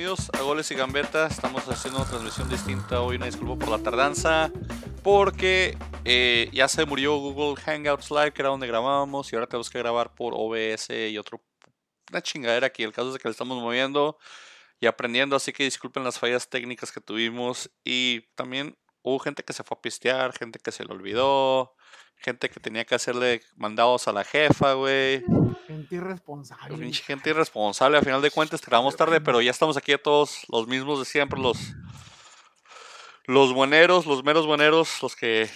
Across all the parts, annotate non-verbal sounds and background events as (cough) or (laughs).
bienvenidos a Goles y Gambeta. Estamos haciendo una transmisión distinta hoy, una disculpa por la tardanza, porque eh, ya se murió Google Hangouts Live, que era donde grabábamos, y ahora tenemos que grabar por OBS y otro, una chingadera aquí. El caso es que le estamos moviendo y aprendiendo, así que disculpen las fallas técnicas que tuvimos. Y también hubo gente que se fue a pistear, gente que se le olvidó, gente que tenía que hacerle mandados a la jefa, güey. Gente irresponsable. Pinche gente irresponsable, a final de cuentas grabamos tarde, pero ya estamos aquí todos los mismos de siempre, los los bueneros, los meros bueneros, los que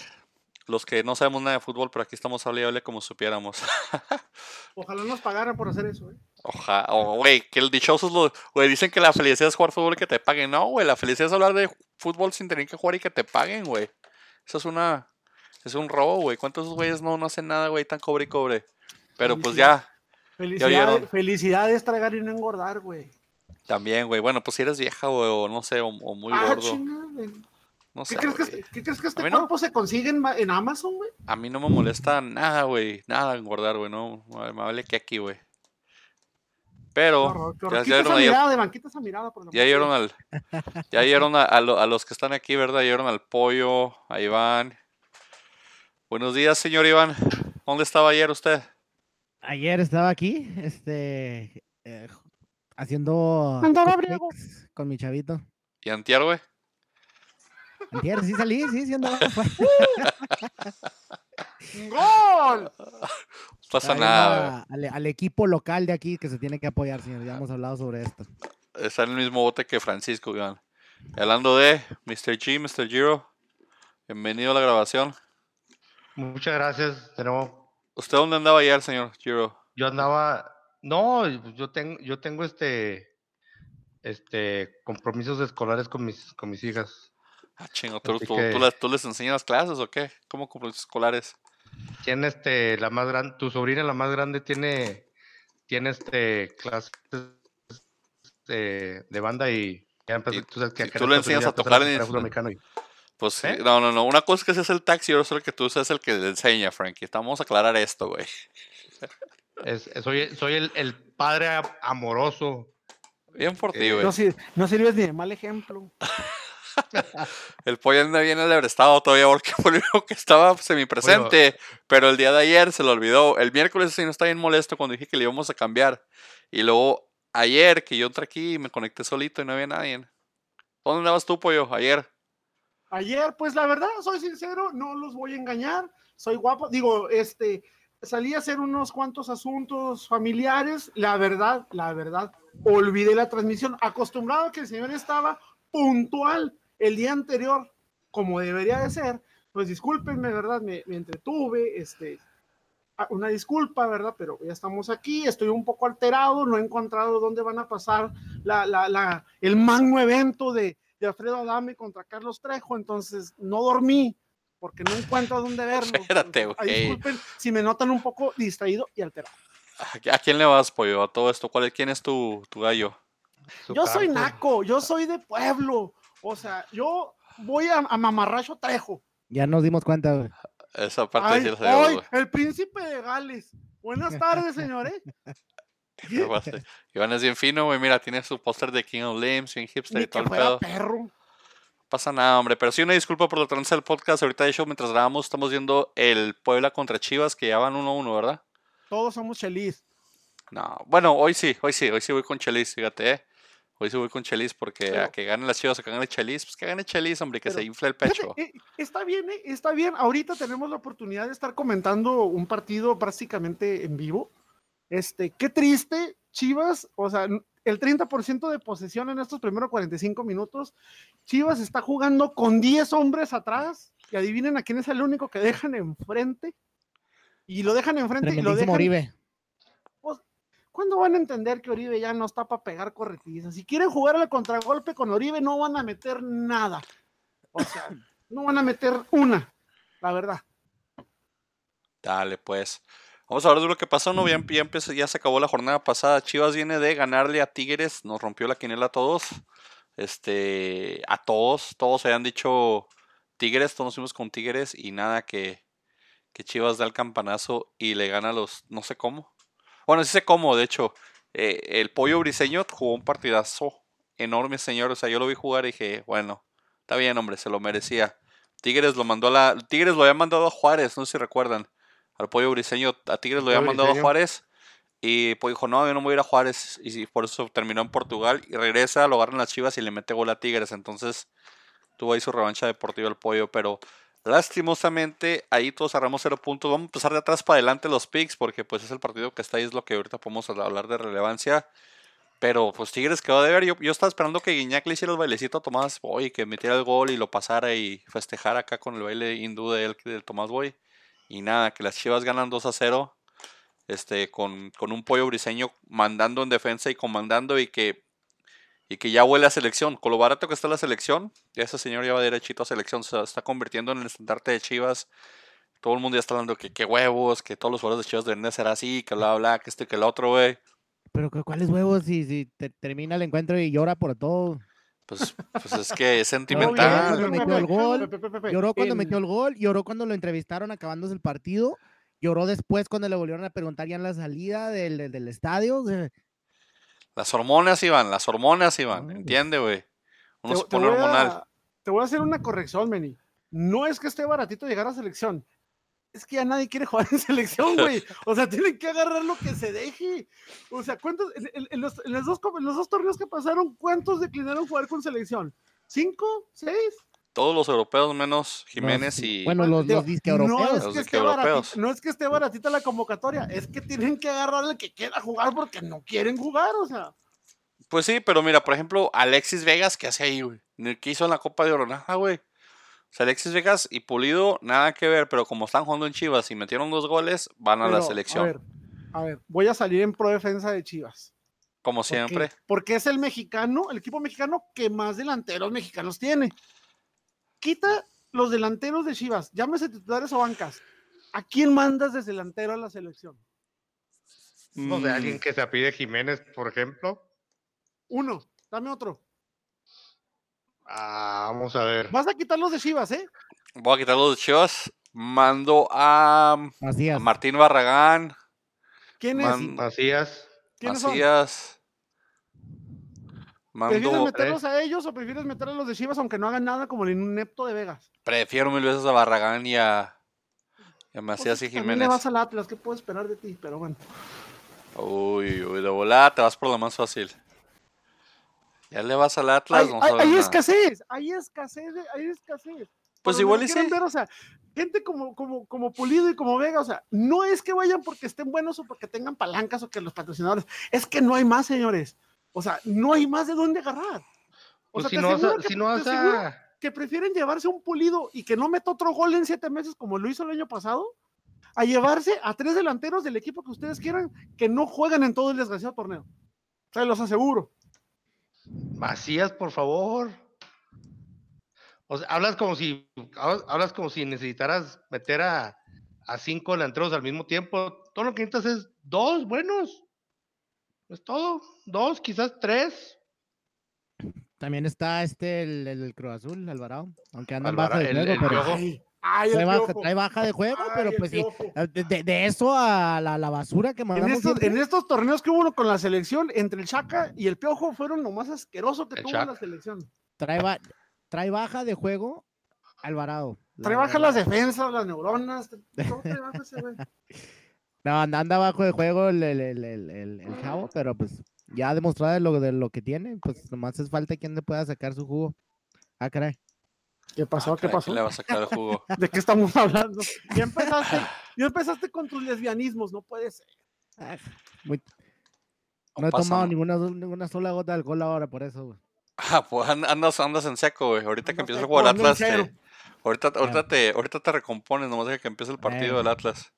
los que no sabemos nada de fútbol, pero aquí estamos hable como supiéramos. (laughs) Ojalá nos pagaran por hacer eso, ¿eh? Ojalá, güey, que el dichoso es lo, güey, dicen que la felicidad es jugar fútbol y que te paguen. No, güey, la felicidad es hablar de fútbol sin tener que jugar y que te paguen, güey. Eso es una es un robo, güey. ¿Cuántos güeyes no, no hacen nada, güey, tan cobre y cobre? Pero pues ya. Felicidad, felicidad es tragar y no engordar, güey. También, güey. Bueno, pues si eres vieja, güey, o no sé, o, muy ah, gordo. no sé, ¿Qué, crees que, ¿Qué crees que este cuerpo se consigue en, Amazon, güey? A mí no me molesta nada, güey. Nada engordar, güey. No, me vale que aquí, güey. Pero ya, ya, esa mirada, de banquita esa mirada, por ya dieron al ya dieron a, a, los que están aquí, ¿verdad? Dieron al pollo, a Iván, Buenos días, señor Iván. ¿Dónde estaba ayer usted? Ayer estaba aquí, este, eh, haciendo con mi chavito. ¿Y antier, güey? Antier, sí salí, sí, sí andaba. (laughs) (laughs) ¡Gol! No pasa nada. Al, equipo local de aquí que se tiene que apoyar, señor. Ya hemos hablado sobre esto. Está en el mismo bote que Francisco, Iván. Hablando de Mr. G, Mr. Giro, bienvenido a la grabación. Muchas gracias de ¿Usted dónde andaba ayer, señor Giro? Yo andaba, no, yo tengo, yo tengo este, este, compromisos escolares con mis, con mis hijas. Ah, chingo, ¿tú, tú, les enseñas clases o qué? ¿Cómo compromisos escolares? Tiene este, la más grande, tu sobrina, la más grande, tiene, tiene este, clases de, de banda y, ya empezó, tú, sabes que tú le enseñas a tocar en el... Pues ¿Eh? no, no, no. Una cosa es que ese es el taxi y otra es que tú seas el que le enseña, Frankie. Vamos a aclarar esto, güey. soy soy el, padre amoroso. Bien por ti, güey. no, no, sirves ni de mal ejemplo. (laughs) el pollo anda bien estado todavía porque (laughs) el que estaba semipresente. pero el día de ayer se lo olvidó. El miércoles sí no está bien molesto cuando dije que le íbamos a cambiar. Y luego ayer que yo entré aquí y me conecté solito y no había nadie. ¿Dónde andabas tú, pollo? Ayer. Ayer, pues la verdad, soy sincero, no los voy a engañar, soy guapo, digo, este, salí a hacer unos cuantos asuntos familiares, la verdad, la verdad, olvidé la transmisión, acostumbrado a que el señor estaba puntual el día anterior, como debería de ser, pues discúlpenme, ¿verdad? Me, entretuve, este, una disculpa, ¿verdad? Pero ya estamos aquí, estoy un poco alterado, no he encontrado dónde van a pasar la, el magno evento de, de Alfredo Adame contra Carlos Trejo, entonces no dormí porque no encuentro dónde (laughs) verlo. Espérate, güey. Disculpen si me notan un poco distraído y alterado. ¿A quién le vas, pollo? A todo esto. ¿Cuál, ¿Quién es tu, tu gallo? Yo soy naco, yo soy de pueblo. O sea, yo voy a, a Mamarracho Trejo. Ya nos dimos cuenta, güey. Esa parte sí la el príncipe de Gales. Buenas tardes, señores. (laughs) (laughs) Iván es bien fino, güey. Mira, tiene su póster de King of Limbs, bien hipster y todo el pedo. Perro. pasa nada, hombre. Pero sí, una disculpa por la trance del podcast. Ahorita, de hecho, mientras grabamos, estamos viendo el Puebla contra Chivas, que ya van 1-1, ¿verdad? Todos somos Chelis. No, bueno, hoy sí, hoy sí, hoy sí voy con Chelis, fíjate, ¿eh? Hoy sí voy con Chelis porque a que ganen las chivas, a que gane Chelis, pues que gane Chelis, hombre, que se infle el pecho. Eh, está bien, eh, está bien. Ahorita tenemos la oportunidad de estar comentando un partido prácticamente en vivo. Este, qué triste, Chivas, o sea, el 30% de posesión en estos primeros 45 minutos. Chivas está jugando con 10 hombres atrás. Y adivinen a quién es el único que dejan enfrente. Y lo dejan enfrente y lo dejan. Oribe. Pues, ¿Cuándo van a entender que Oribe ya no está para pegar corretizas? Si quieren jugar al contragolpe con Oribe, no van a meter nada. O sea, (coughs) no van a meter una, la verdad. Dale, pues. Vamos a hablar de lo que pasó, ¿no? Ya, se acabó la jornada pasada. Chivas viene de ganarle a Tigres, nos rompió la quinela a todos. Este, a todos, todos habían dicho Tigres, todos nos fuimos con Tigres y nada que, que Chivas da el campanazo y le gana a los, no sé cómo. Bueno, sí sé cómo, de hecho, eh, el pollo briseño jugó un partidazo enorme, señor. O sea, yo lo vi jugar y dije, bueno, está bien, hombre, se lo merecía. Tigres lo mandó a la. Tigres lo había mandado a Juárez, no sé si recuerdan. Al pollo briseño, a Tigres lo había mandado a. Juárez. Y pues dijo, no, yo no me voy a ir a Juárez. Y por eso terminó en Portugal. Y regresa, lo agarran las chivas y le mete gol a Tigres. Entonces tuvo ahí su revancha deportiva el pollo. Pero lastimosamente, ahí todos cerramos cero puntos. Vamos a empezar de atrás para adelante los picks. Porque pues es el partido que está ahí, es lo que ahorita podemos hablar de relevancia. Pero pues Tigres quedó de ver. Yo, yo estaba esperando que Guiñac le hiciera el bailecito a Tomás Boy, que metiera el gol y lo pasara y festejara acá con el baile hindú de él, del Tomás Boy. Y nada, que las Chivas ganan 2 a 0. Este, con, con un pollo briseño mandando en defensa y comandando y que, y que ya huele a selección. Con lo barato que está la selección, ese señor ya va derechito a selección. Se está convirtiendo en el estandarte de Chivas. Todo el mundo ya está hablando que qué huevos, que todos los jugadores de Chivas deben de ser así, que bla, bla, que este, que el otro, güey. Pero cu- ¿cuáles huevos si, si te- termina el encuentro y llora por todo? Pues, pues es que es sentimental. bien, metió el gol, Lloró cuando metió el gol, lloró cuando lo entrevistaron acabándose el partido, lloró después cuando le volvieron a preguntar ya en la salida del, del- del estadio. Las hormonas iban, las hormonas iban, ¿entiende, güey? Uno Te, se te pone voy hormonal. a, te voy a hacer una corrección, Meni. No es que esté baratito llegar a selección. Es que ya nadie quiere jugar en (laughs) selección, güey. O sea, tienen que agarrar lo que se deje. O sea, ¿cuántos? En, en- en los, en los dos, co- en los dos torneos que pasaron, ¿cuántos declinaron jugar con selección? ¿Cinco? ¿Seis? Todos los europeos menos no, Jiménez y... Bueno, los, los disque No europeos. es, Los que disque esté baratita, europeos. no es que esté baratita la convocatoria, es que tienen que agarrar al que quiera jugar porque no quieren jugar, o sea. Pues sí, pero mira, por ejemplo, Alexis Vegas, ¿qué hace ahí, güey? ¿Qué hizo en la Copa de Oro? Nada, güey. Sea, Alexis Vegas y Pulido, nada que ver, pero como están jugando en Chivas y metieron dos goles, van a la selección. A ver, a ver, voy a salir en pro defensa de Chivas. como siempre. Porque es el mexicano, el equipo mexicano que más delanteros mexicanos tiene. Quita los delanteros de Chivas, llámese titulares o bancas. ¿A quién mandas desde delantero a la selección? No sé, Mm, alguien que se apide Jiménez, por ejemplo. Uno, dame otro. Ah, vamos a ver. Vas a quitar los de Chivas, ¿eh? Voy a quitar los de Chivas. Mando a, a. Martín Barragán, ¿Quién es? Man- Macías. ¿Quiénes son? Macías. ¿Prefieres meterlos a ellos o prefieres meter a los de Chivas aunque no hagan nada como el inepto de Vegas? prefiero mil veces a Barragán y a, y a Pues Macías y que también le Jiménez. vas al Atlas, ¿qué puedo esperar de ti? Pero bueno. Uy, uy, de volada te vas por lo más fácil. Ya le vas al Atlas, Hay, no hay- escasez, hay escasez, hay escasez. Pues igual y sí. ver, o sea, gente como, como, como Pulido y como Vega, o sea, no es que vayan porque estén buenos o porque tengan palancas o que los patrocinadores, es que no hay más, señores. O sea, no hay más de dónde agarrar. O Pues sea, si te no vas aseguro a, que- si no te vas aseguro a. que prefieren llevarse un Pulido y que no meta otro gol en siete meses como lo hizo el año pasado, a llevarse a tres delanteros del equipo que ustedes quieran que no juegan en todo el desgraciado torneo. Se los aseguro. Macías, por favor. O sea, hablas como si hablas como si necesitaras meter a, a cinco delanteros al mismo tiempo. Todo lo que necesitas es dos buenos. Es todo. Dos, quizás tres. También está este, el, el, Cruz Azul, Alvarado, aunque anda en Alvara- baja de el- juego, el pero. Ay, trae baja, Piojo. trae baja de juego, Ay, pero pues sí, Piojo. de, eso a la, la basura que En mandamos estos, siempre, en estos torneos que hubo con la selección, entre el Chaca y el Piojo fueron lo más asqueroso que El tuvo Chaca. la selección. trae, ba- trae baja de juego Alvarado. Trae baja las defensas, las neuronas, todo (laughs) trae baja ese güey. No, anda, anda bajo de juego el, el, el, el, el- el chavo, pero pues ya ha demostrado de lo, de lo que tiene, pues nomás es falta quien le pueda sacar su jugo. Ah, caray. ¿Qué pasó? Ah, ¿Qué caray, pasó? le va a sacar el jugo? (laughs) ¿De qué estamos hablando? Ya empezaste, (sighs) ya empezaste con tus lesbianismos, no puede ser. Ah, muy- No he pasa tomado ninguna, ninguna sola gota de alcohol ahora, por eso. güey. Ah, pues and- andas, andas en seco, güey. Ahorita que Andas empiece a seco, jugar ando en Atlas, cero. te, ahorita, ahorita, te, ahorita te recompones, nomás deja que empiece el partido del. Atlas.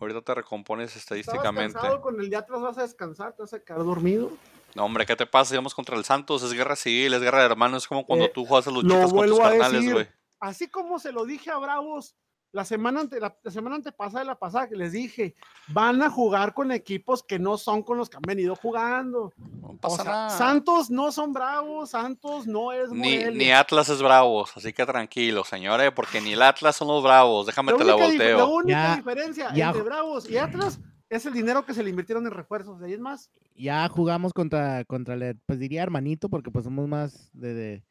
Ahorita te recompones estadísticamente. cansado con el de Atlas, vas a descansar, te vas a quedar dormido. No, hombre, ¿qué te pasa? Íbamos contra el Santos, es guerra civil, es guerra de hermanos, es como cuando Eh, tú juegas a luchitas con tus carnales, güey. Así como se lo dije a Bravos la semana, ante, la, la semana antepasada de la pasada, que les dije, van a jugar con equipos que no son con los que han venido jugando. No O pasa sea, nada. Santos no son Bravos, Santos no es Ni, ni Atlas es bravos, así que tranquilo, señores, porque ni el Atlas son los bravos. Déjame La te la dif- la volteo. única Ya- diferencia ya- entre Bravos y Atlas Es el dinero que se le invirtieron en refuerzos, de ahí es más. Ya jugamos contra, contra el, pues diría hermanito, porque pues somos más de, de,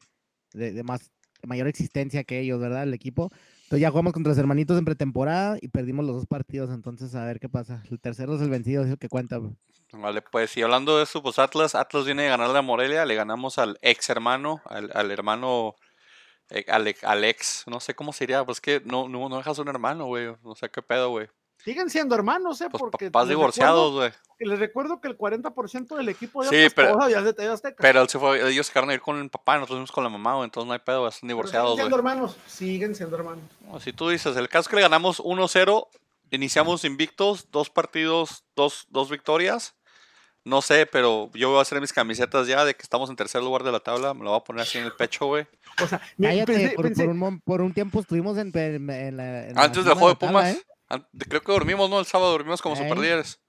de- de más de mayor existencia que ellos, ¿verdad? El equipo. Entonces ya jugamos contra los hermanitos en pretemporada y perdimos los dos partidos, entonces a ver qué pasa. El tercero es el vencido, es el que cuenta. güey. Vale, pues y hablando de eso, pues Atlas, Atlas viene a ganarle a Morelia, le ganamos al ex hermano, al, al hermano, eh, al, ex- al ex, no sé cómo sería, pues que no, no, no dejas un hermano, güey, no sé qué pedo, güey. Siguen siendo hermanos, ¿eh? Pues Porque papás divorciados, güey. Les recuerdo que el 40% del equipo de Sí, pero- de Azteca. Pero él se fue, ellos se quedaron a ir con el papá, nosotros fuimos con la mamá, güey, entonces no hay pedo, están Pero divorciados, siguen siendo hermanos. Siguen siendo hermanos. No, Si tú dices, el caso es que le ganamos 1-0, iniciamos invictos, dos partidos, dos, dos victorias. No sé, pero yo voy a hacer mis camisetas ya de que estamos en tercer lugar de la tabla, me lo voy a poner así en el pecho, güey. O sea, Cállate, pensé- por, pensé- por un, por un tiempo estuvimos en, en- en la. en la Antes del juego de tabla, Pumas, ¿eh? Creo que dormimos, ¿no? El sábado dormimos como Ey. superlíderes.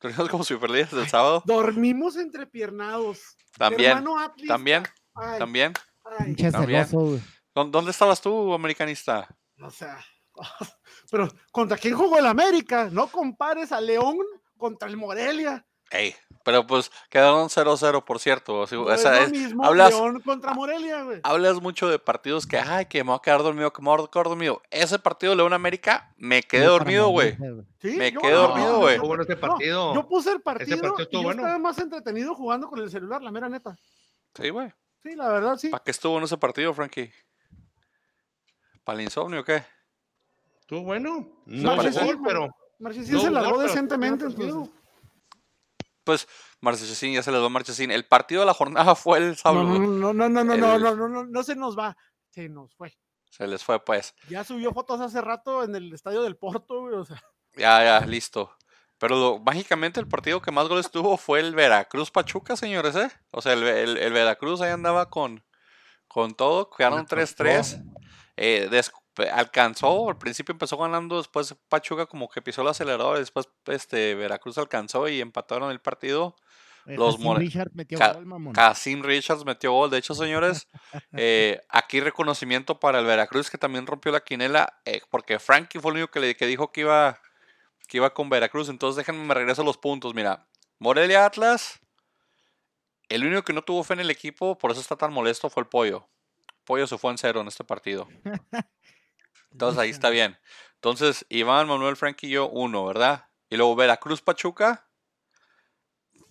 Dormimos como superlíderes el sábado. dormimos entrepiernados. También, Hermano Atlas. también, Ay, también. ay, También. celoso, güey. ¿Dó- ¿Dónde estabas tú, americanista? o sea, (laughs) pero ¿contra quién jugó el América? No compares a León contra el Morelia. Ey, pero pues quedaron 0-0, por cierto. así- No o es sea, lo es- mismo hablas- León contra Morelia, güey. hablas mucho de partidos que, ay, que me voy a quedar dormido, que me voy a quedar dormido. Ese partido de León América, me quedé dormido, güey. Sí, me yo- quedé no, dormido, güey. bueno ese no, partido. yo puse el partido, partido y estuvo yo bueno. estaba más entretenido jugando con el celular, la mera neta. Sí, güey. Sí, la verdad, sí. ¿Para qué estuvo en ese partido, Frankie? ¿Para el insomnio o qué? Estuvo bueno. No pero Marchesín No se largó decentemente. el Pues Marchesín, ya se les va Marchesín. El partido de la jornada (laughs) fue el sábado. No, no, no, no, no, no, El- no, no, no, no, no se nos va. Se nos fue. Se les fue, pues. Ya subió fotos hace rato en el estadio del Porto, güey, o sea. Ya, ya, listo. Pero lo- mágicamente el partido que más goles tuvo fue el Veracruz Pachuca, señores, ¿eh? O sea, el, el- el Veracruz ahí andaba con, con todo, quedaron 3-3. Eh, des- alcanzó, al principio empezó ganando, después Pachuca como que pisó el acelerador, después este Veracruz alcanzó y empataron el partido. Eh, Los Hassim more- Richard metió Ca- gol, mamón. Casim Richards metió gol. De hecho, señores, (laughs) eh, aquí reconocimiento para el Veracruz que también rompió la quinela, eh, porque Frankie fue el único que, le, que dijo que iba, que iba con Veracruz. Entonces, déjenme me regreso a los puntos. Mira, Morelia Atlas, el único que no tuvo fe en el equipo, por eso está tan molesto, fue el Pollo. Pollo se fue en cero en este partido. (laughs) Entonces, ahí está bien. Entonces, Iván, Manuel, Frankie y yo, uno, ¿verdad? Y luego Veracruz Pachuca.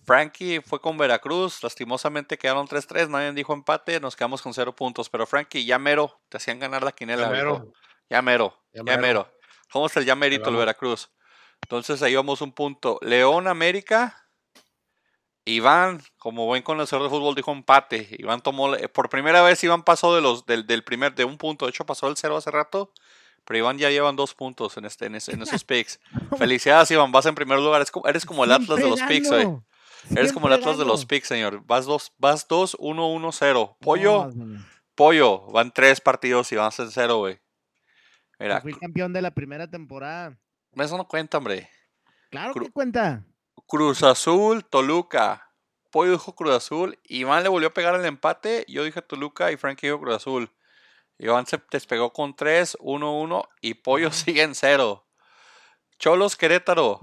Frankie fue con Veracruz, lastimosamente quedaron 3-3, nadie dijo empate, nos quedamos con 0 puntos, pero Frankie, ya mero, te hacían ganar la quinela. Ya mero. Ya mero, Ya ya mero. mero. Somos el ya merito, el. Veracruz. Entonces ahí vamos un punto. León América. Iván, como buen conocedor de fútbol, dijo empate. Iván tomó, por primera vez Iván pasó de los, del, del primer, de un punto. De hecho, pasó el cero hace rato. Pero Iván ya llevan dos puntos en, este, en, esos (laughs) picks. Felicidades, Iván. Vas en primer lugar. Eres como, eres como el Atlas de los picks, güey. gano, Eres como el Atlas de los picks, señor. Vas 2, vas 2, 1, 1, 0. Pollo, pollo. Van tres partidos y vas en cero, güey. Mira, Fui campeón de la primera temporada. eso no cuenta, hombre. Claro Cru- que cuenta. Cruz Azul, Toluca. Pollo dijo Cruz Azul. Iván le volvió a pegar el empate. Yo dije Toluca y Frankie dijo Cruz Azul. Iván se despegó con 3, 1, 1 y Pollo sigue en 0. Cholos Querétaro.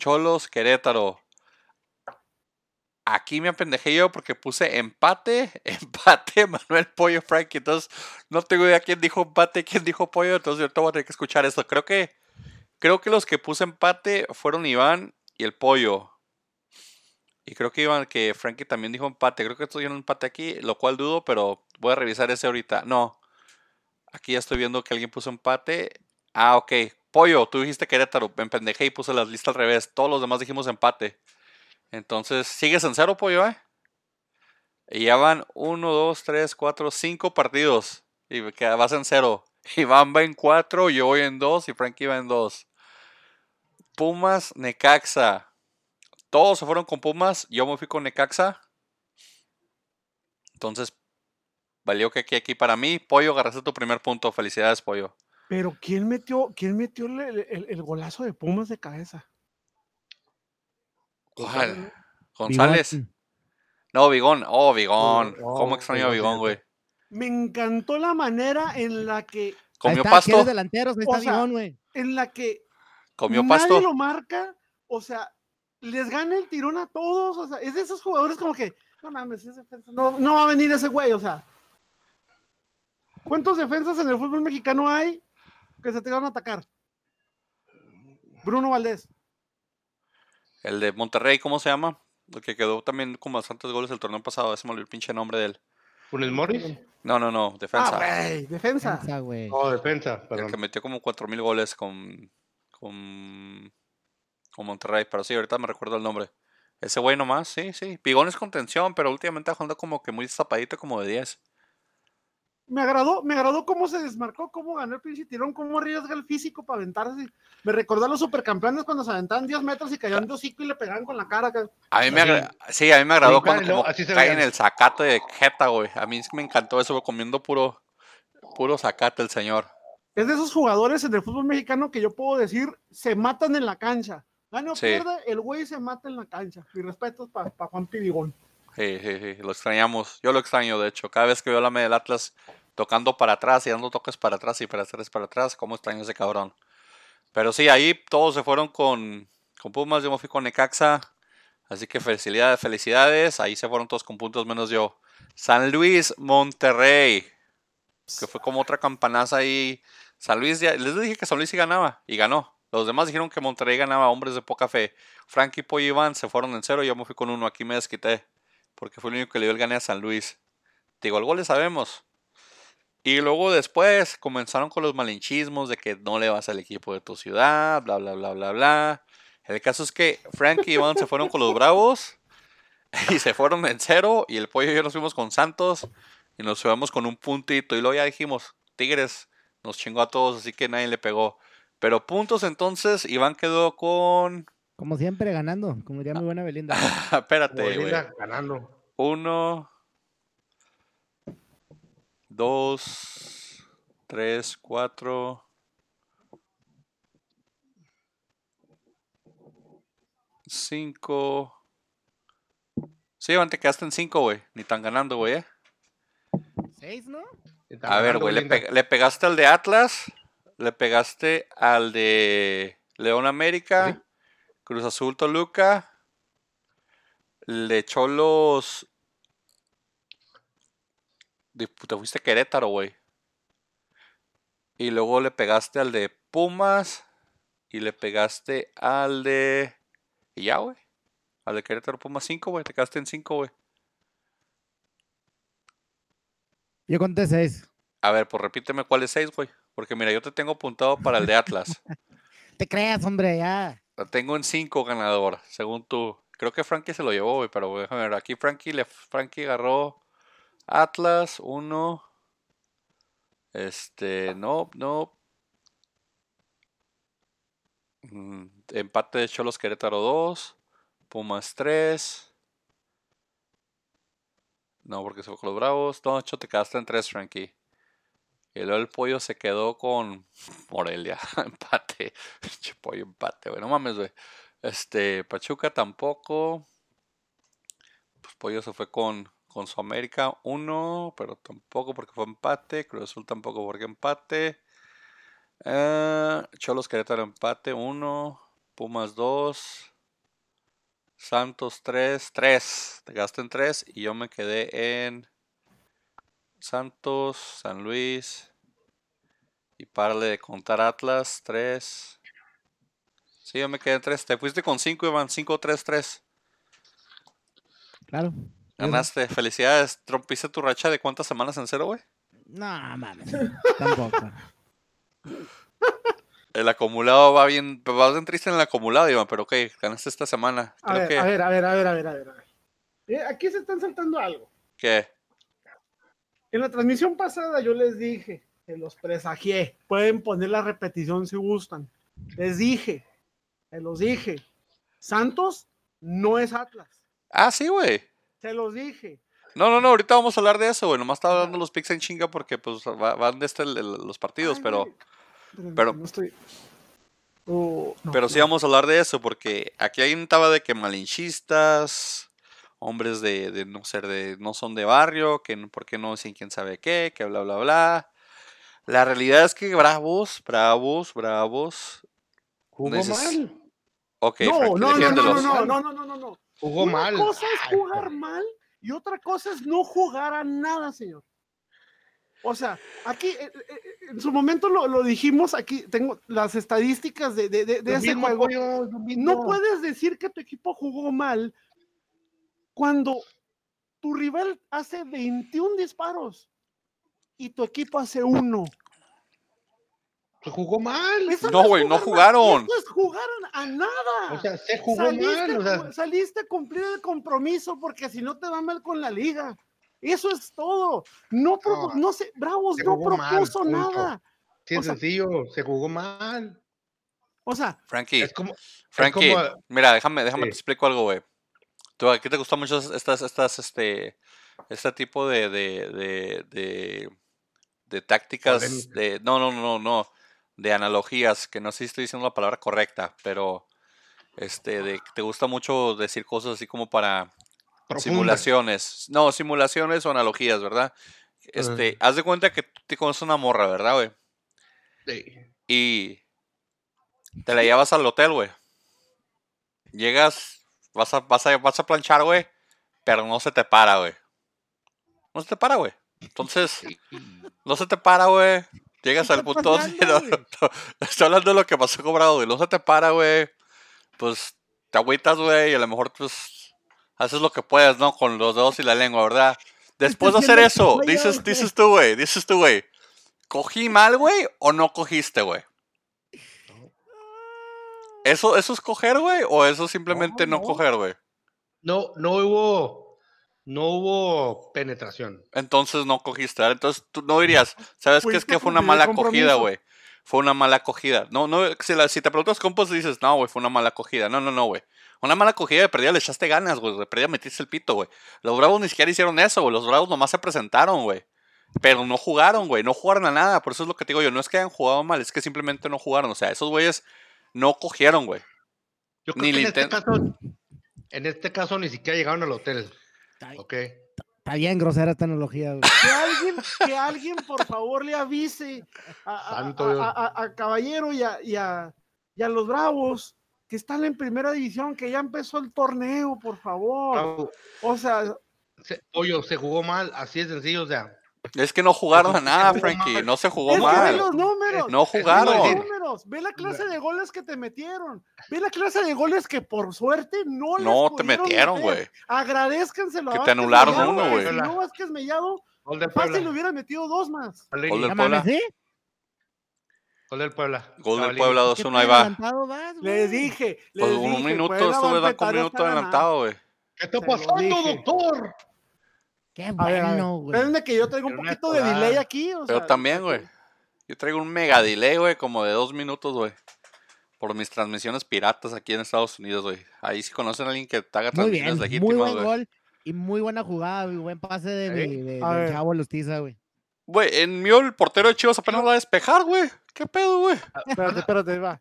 Cholos Querétaro. Aquí me apendejé yo porque puse empate, (laughs) empate, Manuel Pollo Frankie. Entonces no tengo idea quién dijo empate, quién dijo pollo. Entonces yo voy a tener que escuchar esto. Creo que Creo que los que puse empate fueron Iván y el pollo. Y creo que Iván, que Frankie también dijo empate. Creo que estoy en un empate aquí, lo cual dudo, pero voy a revisar ese ahorita. No. Aquí ya estoy viendo que alguien puso empate. Ah, ok. Pollo, tú dijiste Querétaro. Me pendejé y puse las listas al revés. Todos los demás dijimos empate. Entonces, ¿sigues en cero, pollo, eh? Y ya van uno, dos, tres, cuatro, cinco partidos. Y vas en cero. (laughs) Iván va en cuatro, yo voy en dos y Frankie va en dos. Pumas, Necaxa. Todos se fueron con Pumas, yo me fui con Necaxa. Entonces, valió que aquí, aquí para mí. Pollo, agarraste tu primer punto. Felicidades, Pollo. Pero ¿quién metió, quién metió el, el- el golazo de Pumas de cabeza? ¿Cuál? González. Bigón. No, Vigón. Oh, Vigón. Oh, ¿Cómo extraño a Vigón, güey? Me encantó la manera en la que, Comió está, pasto. ¿quieres delanteros? O está sea, Bigón, güey. en la que Comió nadie pasto. lo marca, o sea, les gana el tirón a todos, o sea, es de esos jugadores como que, no mames, no, no va a venir ese güey, o sea. ¿Cuántos defensas en el fútbol mexicano hay que se te van a atacar? Bruno Valdés. El de Monterrey, ¿cómo se llama? El que quedó también con bastantes goles el torneo pasado. Ese me olvidó el pinche nombre de él. ¿Funes Morris? No, no, no. Ah, Defensa. güey, defensa. Defensa, güey. No, defensa, el que metió como 4000 goles con, con, con Monterrey. Pero sí, ahorita me recuerdo el nombre. Ese güey nomás, sí, sí. Pigón es contención, pero últimamente ha jugado como que muy zapadito, como de 10. Me agradó, me agradó cómo se desmarcó, cómo ganó el pinche tirón, cómo arriesga el físico para aventarse. Me recordó a los supercampeones cuando se aventaban 10 metros y caían de hocico y le pegaban con la cara. A mí me Así. agra- sí, a mí me agradó cuando y luego como así se cae en veían. el zacate de jeta, güey. A mí me encantó eso, comiendo puro, puro zacate el señor. Es de esos jugadores en el fútbol mexicano que yo puedo decir se matan en la cancha. Gane o Sí. pierda, el güey se mata en la cancha. Mi respeto para Juan Pibigón. Sí, sí, sí, lo extrañamos. Yo lo extraño, de hecho. Cada vez que veo la media del Atlas tocando para atrás y dando toques para atrás y para atrás para atrás, cómo extraño ese cabrón. Pero sí, ahí todos se fueron con, con Pumas, yo me fui con Necaxa. Así que felicidades, felicidades. Ahí se fueron todos con puntos menos yo. San Luis, Monterrey. Que fue como otra campanaza ahí. San Luis, ya, les dije que San Luis sí ganaba y ganó. Los demás dijeron que Monterrey ganaba, hombres de poca fe. Frankie, Pollo y Iván se fueron en cero. Yo me fui con uno. Aquí me desquité. Porque fue el único que le dio el gane a San Luis. Digo, el gol le sabemos. Y luego después comenzaron con los malinchismos de que no le vas al equipo de tu ciudad, bla, bla, bla, bla, bla. El caso es que Frankie y Iván se fueron con los Bravos (laughs) y se fueron en cero. Y el pollo y yo nos fuimos con Santos y nos fuimos con un puntito. Y luego ya dijimos, Tigres nos chingó a todos, así que nadie le pegó. Pero puntos entonces, Iván quedó con. Como siempre, ganando. Como diría mi buena Belinda. (laughs) Espérate, güey. Belinda ganando. Uno, dos, tres, cuatro, cinco. Sí, Iván, te quedaste en cinco, güey. Ni tan ganando, güey, eh. ¿Seis, no? A ver, güey, le, Belinda. pe- le pegaste al de Atlas, le pegaste al de León América, Sí. Cruz Azul Toluca, le echó los... de- Te fuiste a Querétaro, güey. Y luego le pegaste al de Pumas y le pegaste al de... Y ya, güey. Al de Querétaro Pumas 5, güey. Te quedaste en 5, güey. Yo conté seis. A ver, pues repíteme cuál es 6, güey. Porque mira, yo te tengo apuntado para el de Atlas. (laughs) Te creas, hombre, ya. La tengo en 5 ganador, según tú. Creo que Frankie se lo llevó, güey, pero déjame ver. Aquí Frankie, le, Frankie agarró Atlas 1. Este, no, no. Mm, Empate de Cholos Querétaro 2. Pumas 3. No, porque se fue con los Bravos. Hecho te quedaste en 3, Frankie. Y luego el pollo se quedó con Morelia. (laughs) empate. Pinche pollo empate, güey. No mames, güey. Este, Pachuca tampoco. Pues pollo se fue con, con su América 1, pero tampoco porque fue empate. Cruz Azul tampoco porque empate. Eh, Cholos Querétaro empate 1. Pumas 2. Santos 3. 3. Te quedaste en 3 y yo me quedé en Santos, San Luis. Y párale de contar Atlas, 3. Sí, yo me quedé en 3. Te fuiste con 5, Iván. 5, 3, 3. Claro. Ganaste. Felicidades. ¿Rompiste tu racha de cuántas semanas en cero, güey? No, mames. Tampoco. (laughs) El acumulado va bien. Va bien triste en el acumulado, Iván. Pero ok, ganaste esta semana. A Creo ver, que. a ver, a ver, a ver, a ver, a ver. Eh, Aquí se están saltando algo. ¿Qué? En la transmisión pasada yo les dije, que los presagié. Pueden poner la repetición si gustan. Les dije, se los dije. Santos no es Atlas. Ah, sí, güey. Se los dije. No, no, no. Ahorita vamos a hablar de eso, güey. Nomás estaba dando los picks en chinga porque pues va- van de este el- el- los partidos, Ay, pero. Pero- No estoy. Oh, no, Pero sí no. vamos a hablar de eso, porque aquí hay un taba de que malinchistas, hombres de, de no ser de, no son de barrio, que no- por qué no dicen quién sabe qué, que bla bla bla. La realidad es que bravos, bravos, bravos, Jugó mal. Ok, no, no, no, no, no, no, no, no, no. Jugó Una mal. cosa es Ay, jugar mal y otra cosa es no jugar a nada, señor. O sea, aquí eh, eh, eh, en su momento lo, lo dijimos, aquí tengo las estadísticas de, de- de- ese mismo, juego. No puedes decir que tu equipo jugó mal cuando tu rival hace 21 disparos y tu equipo hace uno. Se jugó mal. Eso No, güey, no jugaron. Eso es jugar a a nada. O sea, se jugó saliste, mal. O sea, saliste a cumplir el compromiso porque si no te va mal con la liga. Eso es todo. No, propo- No, no sé, Bravos se no mal, propuso nada. sí, es o sea- sencillo. Se jugó mal. O sea, Frankie, Es como. Frankie, como- mira, déjame, déjame Sí. te explico algo, güey. ¿Tú, ¿A qué te gustan mucho estas, estas, este, este tipo de, de, de, de, de tácticas, de, no, no, no, no, de analogías, que no sé si estoy diciendo la palabra correcta, pero, este, de, te gusta mucho decir cosas así como para simulaciones, no, simulaciones o analogías, ¿verdad? Este, haz de cuenta que tú te conoces una morra, ¿verdad, güey? Sí. y te la llevas al hotel, güey. Llegas, vas a, vas a, vas a planchar, güey, pero no se te para, güey. No se te para, güey. Entonces, no se te para, güey. Llegas ¿Qué al punto no, no, estoy hablando de lo que pasó con Bravo, güey. No se te para, güey. Pues te agüitas, güey, y a lo mejor, pues, haces lo que puedas, ¿no? Con los dedos y la lengua, ¿verdad? Después de hacer eso, dices, dices tú, güey, dices tú, güey. ¿Cogí mal, güey, o no cogiste, güey? ¿Eso, ¿Eso es coger, güey? ¿O eso simplemente no, no. coger, güey? No, no hubo. No hubo penetración. Entonces no cogiste. ¿verdad? Entonces tú no dirías, ¿sabes qué? Es Fuiste que fue una el mala acogida, güey. Fue una mala acogida. No, no, si, la- si te preguntas compas dices, no, güey, fue una mala acogida. No, no, no, güey. Una mala acogida de perdida le echaste ganas, güey. De perdida metiste el pito, güey. Los bravos ni siquiera hicieron eso, güey. Los bravos nomás se presentaron, güey. Pero no jugaron, güey. No jugaron a nada. Por eso es lo que te digo yo. No es que hayan jugado mal, es que simplemente no jugaron. O sea, esos güeyes no cogieron, güey. Yo creo Ni que en este caso. En este caso ni siquiera llegaron al hotel. Está, Ok. está bien grosera esta analogía, güey. que alguien, que alguien por favor le avise a, a- Santo a- a- a- a Caballero y a, y a- y a los Bravos que están en primera división, que ya empezó el torneo, por favor. O sea, Se- Pollo, se jugó mal. Así de sencillo. O sea, Es que no jugaron a nada, Frankie. mal. No se jugó es que ve mal. los números. No jugaron. Ve decir, los números, ve la clase de goles que te metieron, ve la clase de goles que por suerte no les No te metieron, güey. Agradezcanselo a Que te Vázquez anularon Mellado, uno, güey. Si no Vázquez Mellado, fácil le hubiera metido dos más. Gol del-. Gol del Puebla. Gol del. Puebla ¿Qué 2-1, ahí va. vas, Les güey? dije, les Pues dije. un minuto, Puebla va a estuve dando un minuto adelantado, güey. ¿Qué está pasando, dije. doctor? Qué bueno, güey. espérenme que yo traigo un poquito de delay aquí. o Pero sea, también, güey. Yo traigo un mega delay, güey, como de dos minutos, güey. Por mis transmisiones piratas aquí en Estados Unidos, güey. Ahí sí conocen a alguien que te haga Muy transmisiones bien, muy legítimas, buen güey. gol y muy buena jugada, y buen pase de, ¿Eh? de- ver. chavo Lustiza, güey. Güey, en mío el portero de Chivas apenas lo va a despejar, güey. ¿Qué pedo, güey? Espérate, espérate, va.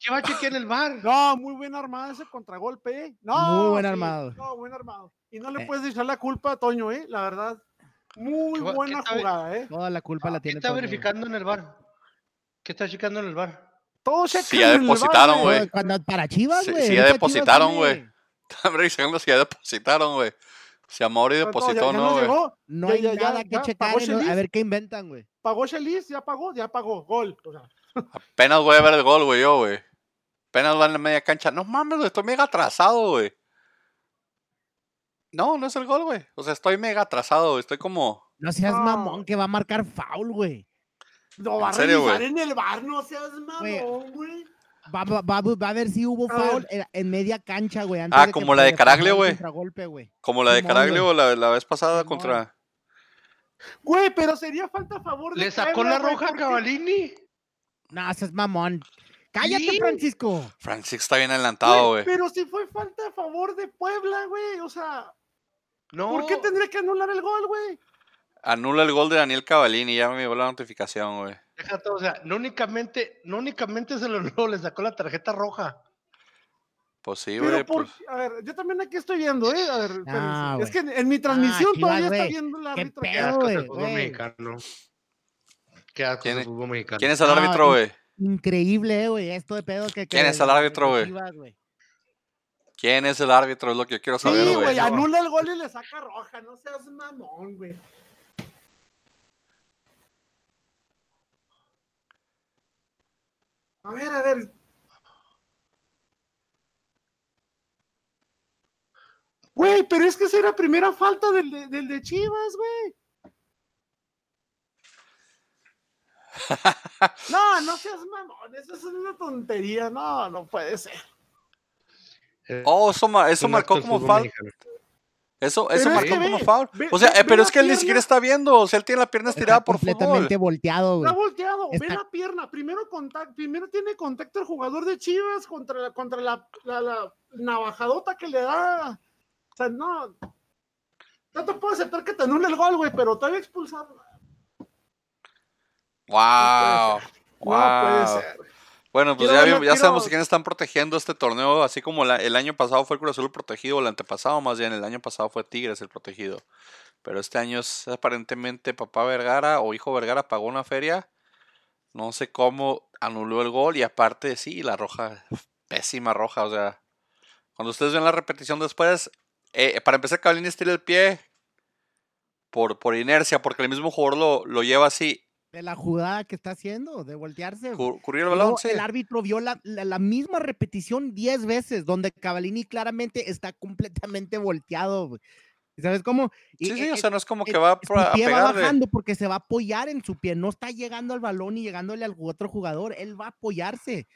¿Qué va a chequear en el bar? No, muy bien armado ese contragolpe. ¿eh? No, Muy buen sí, armado. No, buen armado. Y no le Eh. puedes echar la culpa a Toño, ¿eh? La verdad. Muy ¿Qué buena qué jugada, ¿eh? Toda la culpa la ¿Qué tiene está Toño, güey. verificando en el bar? ¿Qué está checando en el bar? Todo Sí, checa ya en el depositaron, güey. Para Chivas, Sí, güey. sí, ya ahorita Chivas depositaron, güey. (laughs) Están revisando si ya depositaron, güey. Si Amaury depositó, ya no, güey. llegó. No Ya- hay ya- ya- nada que ya checar. no- a ver qué inventan, güey. Pagó Chelis, ya pagó, ya pagó. Gol. O sea, (laughs) Apenas voy a ver el gol, güey, yo, güey. Apenas va en la media cancha. No mames, güey, estoy mega atrasado, güey. No, no es el gol, güey. O sea, estoy mega atrasado, güey. Estoy como. No seas No. mamón que va a marcar foul, güey. no va a revisar en el bar, no seas mamón, güey. Va, va, va, va a ver si hubo foul en, en media cancha, güey. antes Ah, que como la de Caraglio, güey. Como la de Caraglio güey. la, la vez pasada Simón. contra. Güey, pero sería falta a favor de ¿Le sacó la roja a Cavalini? No, seas mamón. Cállate, Sí. Francisco. Francis está bien adelantado, Güey. Pero si fue falta a favor de Puebla, güey. O sea, No. ¿por qué tendría que anular el gol, güey? Anula el gol de Daniel Cavallini. Ya me llegó la notificación, güey. Deja todo, o sea, no únicamente, no únicamente se lo (laughs) no, le sacó la tarjeta roja. Pues sí, Pero güey. por, Pues, a ver, yo también aquí estoy viendo, ¿eh? A ver, espérense. Ah, es que en, en mi transmisión Chivas, todavía está güey. viendo el Qué árbitro. Qué asco el fútbol mexicano. Qué asco ¿Quién es el fútbol mexicano. ¿Quién es el No, árbitro, güey? increíble, eh, güey, esto de pedo que... que ¿Quién es el árbitro, güey? ¿Quién es el árbitro? Es lo que yo quiero saber, Sí, güey. güey, anula el gol y le saca roja. No seas mamón, güey. A ver, a ver. Güey, pero es que esa era primera falta del de, del de Chivas, güey. (laughs) No, no seas mamón, eso es una tontería. No, no puede ser. Eh, Oh, eso, eso marcó como fútbol Eso, Pero eso es marcó que como ve, foul. ve- O sea, ve- eh, ve pero es que él ni siquiera está viendo. O sea, él tiene la pierna estirada Está por fútbol. completamente volteado, güey. Está volteado, ve la pierna. Primero contacto, primero tiene contacto el jugador de Chivas contra la, contra la, la, la navajadota que le da. O sea, no. No te puedo aceptar que te anule el gol, güey, pero te voy a expulsar. Wow. No puede Wow. ser. Bueno, pues Quiero ya, ya sabemos quién están protegiendo este torneo, así como la- el año pasado fue el Cruz Azul el protegido, o el antepasado más bien, el año pasado fue Tigres el protegido. Pero este año es aparentemente papá Vergara o hijo Vergara pagó una feria, no sé cómo anuló el gol y aparte sí, la roja, pésima roja, o sea, cuando ustedes ven la repetición después, eh, para empezar Cavallini estira el pie por, por inercia, porque el mismo jugador lo, lo lleva así, De la jugada que está haciendo, de voltearse. currió el balón, sí. El árbitro vio la, la- la misma repetición 10 veces, donde Cavallini claramente está completamente volteado. güey. ¿Sabes cómo? Y, Sí, sí, eh, o sea, no es como que eh, va a pie va bajando porque se va a apoyar en su pie, no está llegando al balón y llegándole al otro jugador, él va a apoyarse.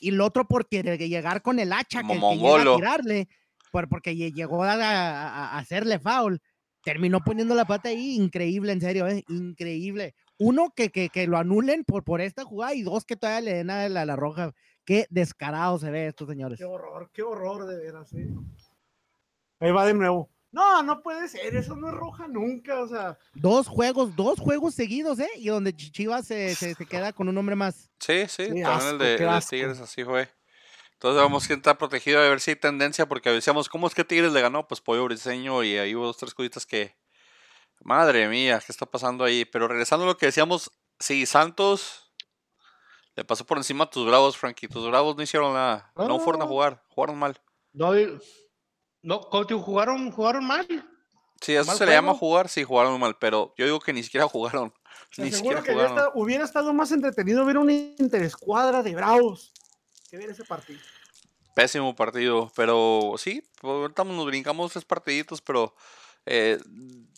Y el otro por querer llegar con el hacha que, que llega a tirarle, por, porque lle- llegó a, a- a hacerle foul, terminó poniendo la pata ahí, increíble, en serio, eh, increíble. Uno, que, que, que lo anulen por, por esta jugada y dos, que todavía le den a la, la roja. Qué descarado se ve esto, señores. Qué horror, qué horror de veras, sí. Ahí va de nuevo. No, no puede ser, eso no es roja nunca, o sea. Dos juegos, dos juegos seguidos, ¿eh? Y donde Ch- Chivas se, se- se queda con un hombre más. Sí, sí, también el de, el. Tigres así fue. Entonces vamos quién está protegido, a ver si hay tendencia, porque decíamos, ¿cómo es que Tigres le ganó? Pues Pollo Briseño y ahí hubo dos, tres cositas que... Madre mía, ¿qué está pasando ahí? Pero regresando a lo que decíamos, sí, Santos le pasó por encima a tus bravos, Frankie. Tus bravos no hicieron nada, no fueron a jugar, jugaron mal. No, no, jugaron, jugaron mal. Sí, eso ¿Mal se le llama jugar, sí, jugaron mal, pero yo digo que ni siquiera jugaron. (laughs) Ni siquiera que jugaron. estado, hubiera estado más entretenido ver una interescuadra de bravos que ver ese partido. Pésimo partido, pero sí, pues, ahorita nos brincamos tres partiditos, pero eh,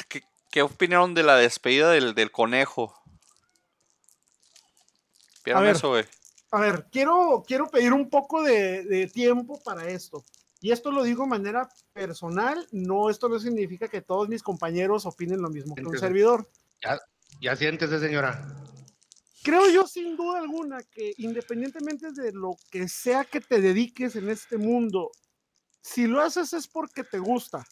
¿qué, qué opinaron de la despedida del, del conejo? ¿Vieron ver. eso, güey? A ver, quiero, quiero pedir un poco de, de tiempo para esto. Y esto lo digo de manera personal, no, esto no significa que todos mis compañeros opinen lo mismo que un servidor. Ya siéntese, señora. Creo yo sin duda alguna que independientemente de lo que sea que te dediques en este mundo, si lo haces es porque te gusta.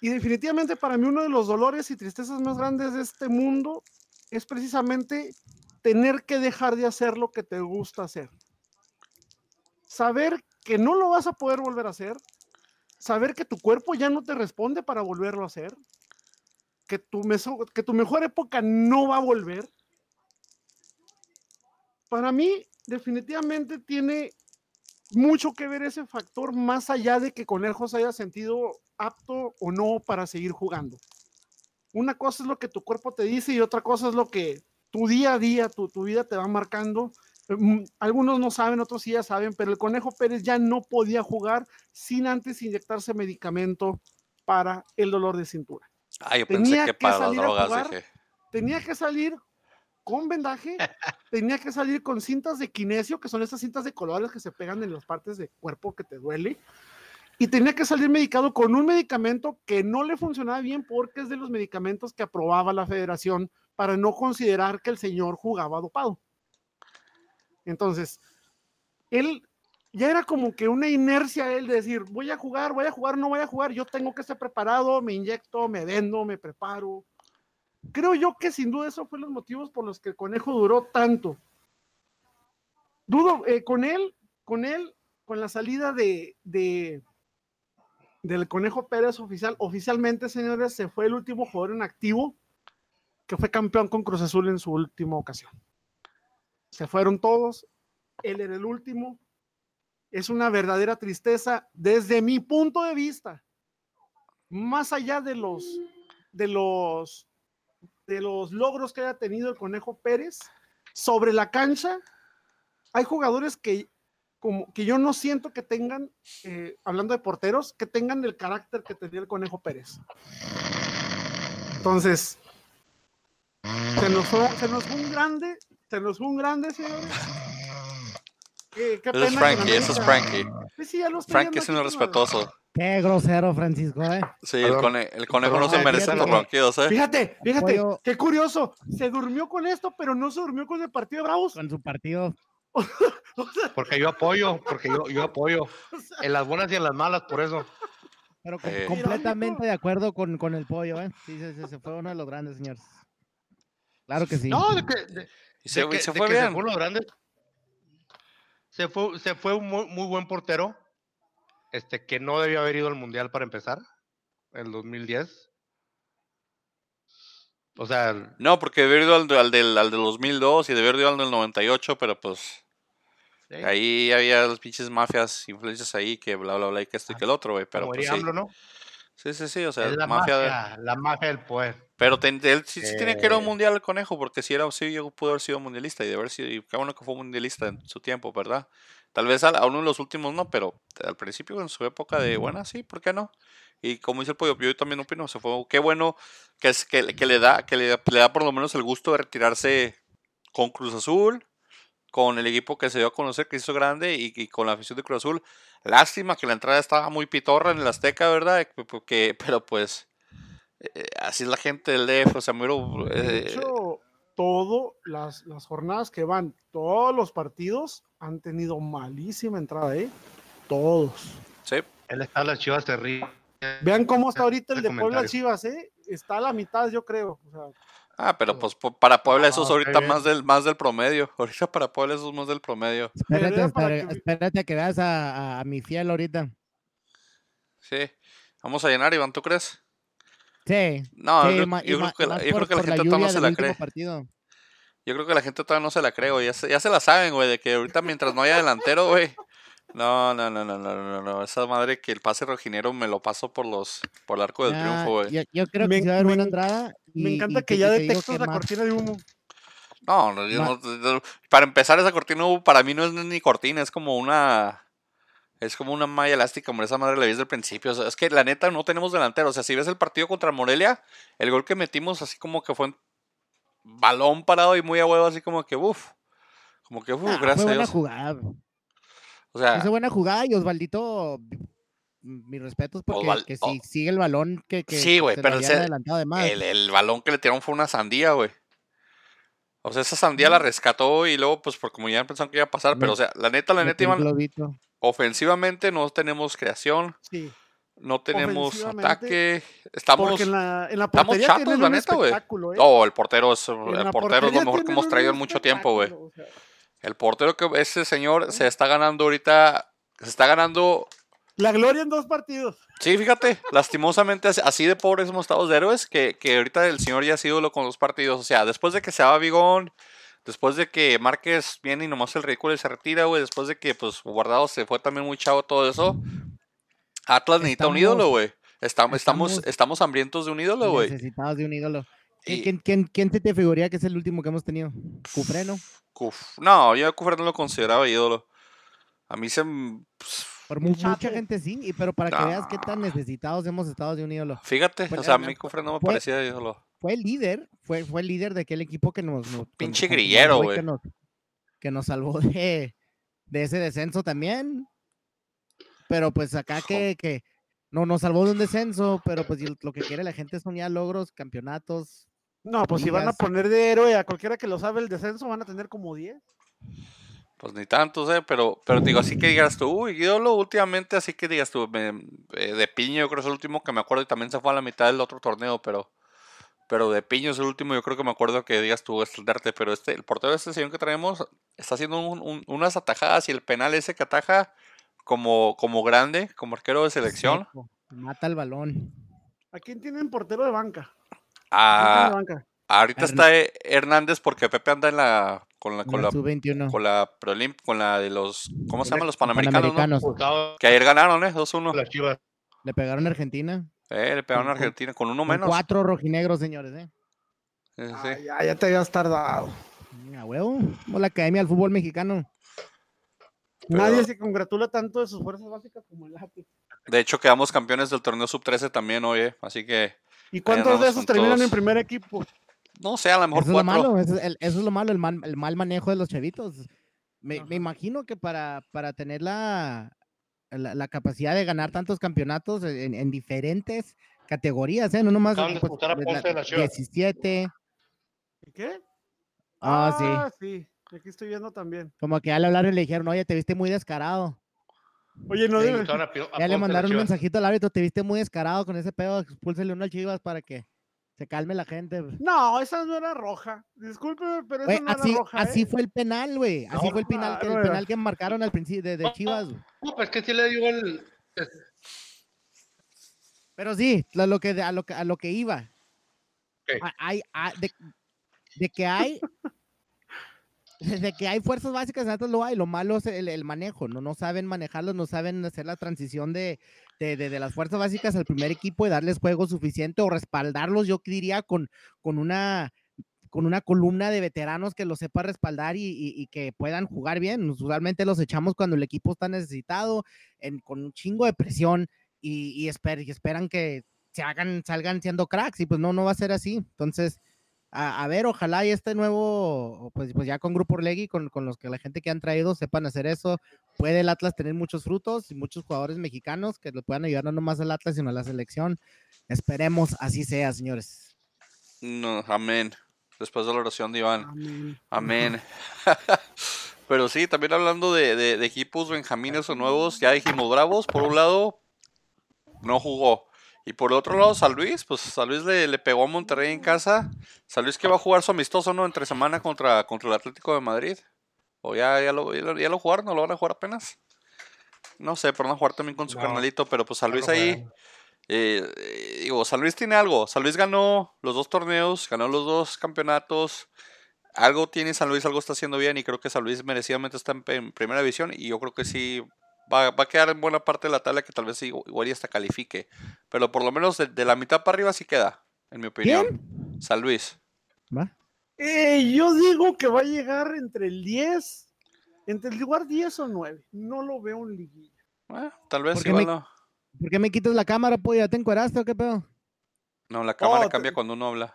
Y definitivamente para mí uno de los dolores y tristezas más grandes de este mundo es precisamente tener que dejar de hacer lo que te gusta hacer. Saber que no lo vas a poder volver a hacer, saber que tu cuerpo ya no te responde para volverlo a hacer, que tu, que tu mejor época no va a volver. Para mí, definitivamente tiene mucho que ver ese factor más allá de que Conejo se haya sentido apto o no para seguir jugando. Una cosa es lo que tu cuerpo te dice y otra cosa es lo que tu día a día, tu, tu vida te va marcando. Mm, Algunos no saben, otros sí ya saben, pero el Conejo Pérez ya no podía jugar sin antes inyectarse medicamento para el dolor de cintura. Ah, yo pensé tenía que que para las salir a drogas, jugar. dije. Tenía que salir con vendaje, (laughs) tenía que salir con cintas de kinesio, que son esas cintas de colores que se pegan en las partes del cuerpo que te duele, y tenía que salir medicado con un medicamento que no le funcionaba bien porque es de los medicamentos que aprobaba la federación para no considerar que el señor jugaba dopado. Entonces, él ya era como que una inercia él de decir, voy a jugar, voy a jugar, no voy a jugar, yo tengo que estar preparado, me inyecto, me vendo, me preparo. Creo yo que sin duda eso fue los motivos por los que el conejo duró tanto. Dudo, eh, con él, con él, con la salida de, de del conejo Pérez oficial, oficialmente, señores, se fue el último jugador en activo que fue campeón con Cruz Azul en su última ocasión. se fueron todos, él era el último. Es una verdadera tristeza desde mi punto de vista. Más allá de los de los de los logros que haya tenido el Conejo Pérez sobre la cancha, hay jugadores que como que yo no siento que tengan, eh, hablando de porteros, que tengan el carácter que tenía el Conejo Pérez. Entonces, se nos fue, se nos fue un grande, se nos fue un grande, señores. Qué Eso es pena Frankie, eso es Frankie. Sí, sí, ya lo estoy Frankie es un respetuoso. Qué grosero, Francisco, ¿eh? Sí, el, cone- el conejo no se merece los güey. ronquidos, ¿eh? Fíjate, fíjate, Apoyo- qué curioso. Se durmió con esto, pero no se durmió con el partido de Bravos. Con su partido. (laughs) O sea, Porque yo apoyo, porque yo, yo apoyo. (laughs) o sea, En las buenas y en las malas, por eso. Pero com- Eh. completamente de acuerdo con, con el pollo, ¿eh? Sí, sí, sí, se fue uno de los grandes, señores. Claro que sí. No, de que, de- se, de que- y se de fue que se bien. fue uno de los grandes. Se fue, se fue un muy, muy buen portero. Este, que no debió haber ido al mundial para empezar. En el 2010. O sea, No, porque debió haber ido al, de- al del, al del 2002 y debió haber ido al del 98, pero pues sí, ahí había las pinches mafias, influencias ahí, que bla, bla, bla, y que esto y que el otro, güey. Pero pues sí. AMLO, ¿no? Sí, sí, sí, o sea, es la mafia. de- la magia del poder. Pero ten- él sí, sí tenía que ir a un Eh. mundial el conejo, porque si era, sí pudo haber sido mundialista y de haber sido, y qué bueno que fue mundialista en su tiempo, ¿verdad? Tal vez a, uno de los últimos no, pero al principio en su época de buena, sí, ¿por qué no? Y como dice el pollo, yo también opino, se fue, qué bueno que es que, que le da, que le, le da por lo menos el gusto de retirarse con Cruz Azul, con el equipo que se dio a conocer, que hizo grande, y, y con la afición de Cruz Azul. Lástima que la entrada estaba muy pitorra en el Azteca, ¿verdad? Porque, pero pues, eh, así es la gente del DF, o sea, me hubiera, de eh, hecho, todo, las, las jornadas que van, todos los partidos han tenido malísima entrada, ¿eh? Todos. sí, Él está las chivas se ríe. Vean cómo está ahorita el de Puebla. Chivas, ¿eh? Está a la mitad, yo creo. O sea, Ah, pero pues para Puebla eso es Ah, ahorita más del, más del promedio. (laughs) Ahorita para Puebla eso es más del promedio. Espérate, espérate, que- espérate a que veas a, a- a mi fiel ahorita. Sí. Vamos a llenar, Iván, ¿tú crees? Sí. No, sí, yo, creo que la, yo creo por- que la gente todavía no se la cree. partido. Yo creo que la gente todavía no se la cree, güey. Ya se, ya se la saben, güey, de que ahorita mientras no haya delantero, güey. No, no, no, no, no, no, no. Esa madre que el pase rojinero me lo paso por los por el arco del Ya, triunfo, güey. yo, yo creo Me que va a haber en- buena me entrada. me encanta y que ya detectas la más- cortina de humo. No, no, yo no- no- para empezar esa cortina hubo- para mí no es ni cortina, es como una es como una malla elástica, hombre, esa madre la vi desde el principio, o sea, es que la neta no tenemos delantero, o sea, si ves el partido contra Morelia, el gol que metimos así como que fue balón parado y muy a huevo, así como que uff, como que uff, Ah, gracias fue a buena Dios. jugada. O sea, buena jugada y Osvaldito, mis respetos porque Osval- que sigue el balón que, que Sí, güey, pero ese- adelantado de el, el balón que le tiraron fue una sandía, güey. O sea, esa sandía la rescató y luego, pues, por como ya pensaban que iba a pasar, pero, o sea, la neta, la neta, globito. ofensivamente no tenemos creación, Sí. no tenemos ataque, estamos... Porque en la, en la estamos portería tienen la neta, güey. ¿eh? No, el portero es, el portero es lo mejor que hemos traído en mucho tiempo, güey. espectáculo, o sea, El portero que ese señor se está ganando ahorita, se está ganando... La gloria en dos partidos. Sí, fíjate, lastimosamente así- de pobres hemos estado de héroes que, que ahorita el señor ya ha sido lo con los partidos. O sea, después de que se va Vigón, después de que Márquez viene y nomás el ridículo y se retira, güey, después de que pues Guardado se fue también muy chavo todo eso, Atlas necesita un ídolo, güey. Estamos, estamos, estamos hambrientos de un ídolo, güey. Necesitados de un ídolo. ¿Quién, Y- quién, quién, quién se te figuraría que es el último que hemos tenido? Cufreno. Cuf- No, yo a Cufre no lo consideraba ídolo. A mí se... pues, Por mu- mucha chato. gente sí, y pero para que veas qué tan necesitados hemos estado de un ídolo. Fíjate, Pues, o sea, a mí Cufre no me fue- parecía ídolo. Fue el líder, fue, fue el líder de aquel equipo que nos... Pinche grillero, fue güey. Que nos, que nos salvó de, de ese descenso también. Pero pues acá que, que no nos salvó de un descenso, pero pues lo que quiere la gente son ya logros, campeonatos. No, pues si van a poner de héroe a cualquiera que lo sabe el descenso, van a tener como 10. Pues ni tantos, eh, pero, pero digo, así que digas tú, uy, ídolo últimamente, así que digas tú, me- eh, de Piño yo creo que es el último que me acuerdo y también se fue a la mitad del otro torneo, pero pero de Piño es el último, yo creo que me acuerdo que digas tú, es el Darte, pero este, el portero de este señor que traemos está haciendo un- un- unas atajadas y el penal ese que ataja como, como grande, como arquero de selección, mata el balón. ¿A quién tienen portero de banca? ¿Quién tiene a, de banca? ahorita Hern- está eh, Hernández porque Pepe anda en la con la, con la la, sub-21. con la con la de los, ¿cómo se llaman? Los panamericanos, ¿no? Panamericanos. Expulsado Que ayer ganaron, ¿eh? 2-1. las Chivas. Le pegaron a Argentina. Eh, le pegaron a Argentina con uno Con menos. Cuatro rojinegros, señores, ¿eh? Sí, Ah, ya, ya te habías tardado. A huevo. Como la Academia del Fútbol Mexicano. Pero- Nadie se congratula tanto de sus fuerzas básicas como el Happy. De hecho, quedamos campeones del torneo sub-13 también hoy, ¿eh? Así que, ¿Y cuántos de esos terminan en primer equipo? no sé, a lo mejor Eso es lo cuatro. malo, eso es, el- eso es lo malo, el mal, el mal manejo de los chavitos. Me, imagino que para, para tener la, la, la capacidad de ganar tantos campeonatos en, en diferentes categorías, ¿eh? No nomás pues, de la- Ponce de la Chivas. 17. ¿Y ¿Qué? Ah, sí. sí. Aquí estoy viendo también. Como que ya le hablaron y le dijeron, oye, te viste muy descarado. Oye, no debe. A a Ya le mandaron un mensajito al árbitro, te viste muy descarado con ese pedo, expúlsele uno al Chivas para que se calme la gente. No, esa no era roja. Discúlpeme, pero esa Güey, no así, era roja. así ¿eh? fue el penal, güey. Así No, fue el penal, que, no el penal que marcaron al principio de, Chivas. güey. No, pues que sí le dio el. Pero sí, lo, lo que, a, lo que, a lo que iba. A- Hay, a- de, de que hay. (laughs) De que hay fuerzas básicas, antes lo hay. Lo malo es el, manejo. No, no saben manejarlos, no saben hacer la transición de, de, de- las fuerzas básicas al primer equipo y darles juego suficiente o respaldarlos, yo diría, con, con una con una columna de veteranos que los sepa respaldar y, que puedan jugar bien. Usualmente los echamos cuando el equipo está necesitado, en, con un chingo de presión y, y esper- esperan que se hagan, salgan siendo cracks y pues no, no va a ser así. Entonces, a, a ver, ojalá y este nuevo, pues, pues ya con Grupo Orlegui, con, con los que la gente que han traído sepan hacer eso, puede el Atlas tener muchos frutos y muchos jugadores mexicanos que le puedan ayudar no nomás al Atlas, sino a la selección. Esperemos así sea, señores. No, amén. Después de la oración de Iván. Amén. Amén. (laughs) (laughs) Pero sí, también hablando de, de- de equipos benjamines o nuevos, ya dijimos Bravos, por un lado, no jugó. Y por otro lado, San Luis, pues San Luis le, le pegó a Monterrey en casa. San Luis que va a jugar su amistoso, ¿no? Entre semana contra, contra el Atlético de Madrid. O ya, ya, lo, ya, lo- jugaron, ¿no lo van a jugar apenas? No sé, pero van a jugar también con su No, carnalito, pero pues San Luis ahí, eh, eh, digo, San Luis tiene algo. San Luis ganó los dos torneos, ganó los dos campeonatos. Algo tiene San Luis, algo está haciendo bien y creo que San Luis merecidamente está en, en primera división y yo creo que sí va, va a quedar en buena parte de la tabla que tal vez sí, igual y hasta califique. Pero por lo menos de, de la mitad para arriba sí queda, en mi opinión. San Luis. ¿Va? Eh, yo digo que va a llegar entre el 10, entre el lugar 10 o 9. No lo veo en liguilla. Ah, tal vez Porque igual me- no. ¿Por qué me quitas la cámara, pues ya te encueraste o qué pedo? No, la cámara te- cambia cuando uno habla.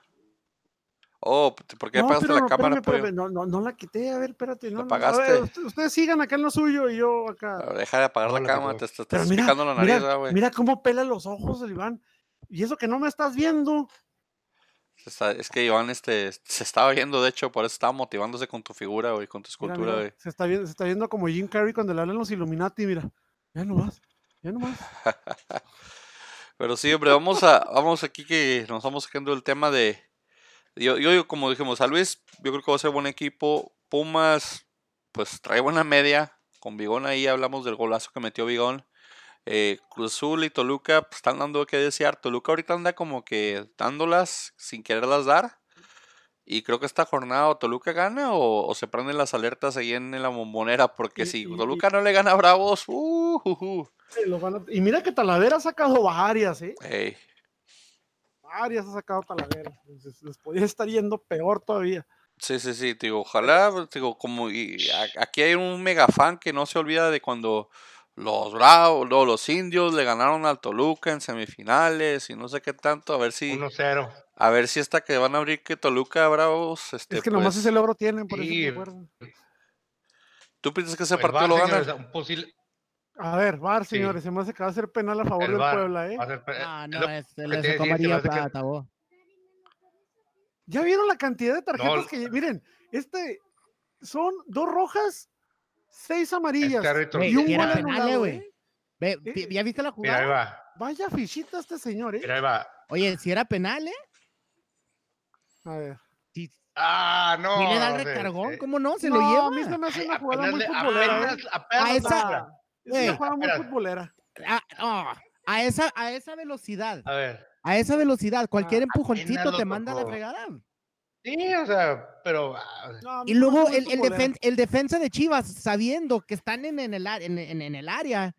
Oh, ¿por qué no, apagaste pero la no, cámara, espérame, espérame, no, no, no la quité, a ver, espérate. No, ¿La ver, apagaste? usted- ustedes sigan acá en lo suyo y yo acá. Ver, Deja de apagar No, la cámara, te, te- te Pero estás mira, picando la nariz, mira, ah, güey. mira cómo pela los ojos el Iván. Y eso que no me estás viendo. Está- es que Iván este, se estaba viendo, de hecho, por eso estaba motivándose con tu figura, güey, con tu escultura, güey. se, está viendo, se está viendo como Jim Carrey cuando le hablan los Illuminati, mira. Ya nomás, ya nomás. (laughs) Pero sí, hombre, vamos a, vamos aquí que nos vamos sacando el tema de. Yo, yo, como dijimos, San Luis, yo creo que va a ser buen equipo. Pumas, pues trae buena media. Con Bigón ahí hablamos del golazo que metió Bigón. Eh, Cruz Azul y Toluca pues, están dando que desear. Toluca ahorita anda como que dándolas sin quererlas dar. Y creo que esta jornada o Toluca gana o, o se prenden las alertas ahí en, la bombonera. Porque Y- si y- Toluca no le gana a Bravos, uh, uh, uh. Sí, lo van a- Y mira que Talavera ha sacado varias, ¿eh? Varias ha sacado Talavera. Entonces, les podría estar yendo peor todavía. Sí, sí, sí, te digo, ojalá, pues, te digo, como y a- aquí hay un mega fan que no se olvida de cuando los Bravos, no, los indios le ganaron al Toluca en semifinales y no sé qué tanto, a ver si, 1-0. a ver si esta que van a abrir que Toluca Bravos, este, es que nomás pues, ese logro tienen, por eso me acuerdo. ¿tú piensas que ese El partido lo señores, ganan? un posible- A ver, VAR, Sí. señores, se me hace que va a ser penal a favor el del Puebla, ¿eh? va a ser- Ah, es no, lo es, sacó decía, se hace que- para Tabó. ¿Ya vieron la cantidad de tarjetas No, que miren? Este son dos rojas, seis amarillas Este y un gol anulado, güey. ¿eh? Eh, ¿Ya viste la Mira, ahí jugada? va. Vaya fichita este señor, ¿eh? Mira, ahí va. Oye, si era penal, ¿eh? A ver. Si, Ah, no. si le da el recargón, eh, ¿cómo no? Se no, lo lleva. a mí se me hace una jugada apenas muy ¿eh? apenas- apenas A lo esa- toca. Es una jugada muy futbolera. Ah, no, a, esa, a esa velocidad, A ver. a esa velocidad, cualquier Ah, empujoncito te lo manda a la fregada. Sí, o sea, pero. ah, No, a Y luego el, el, defen- el defensa de Chivas, sabiendo que están en, en el, a- en, en- en el área,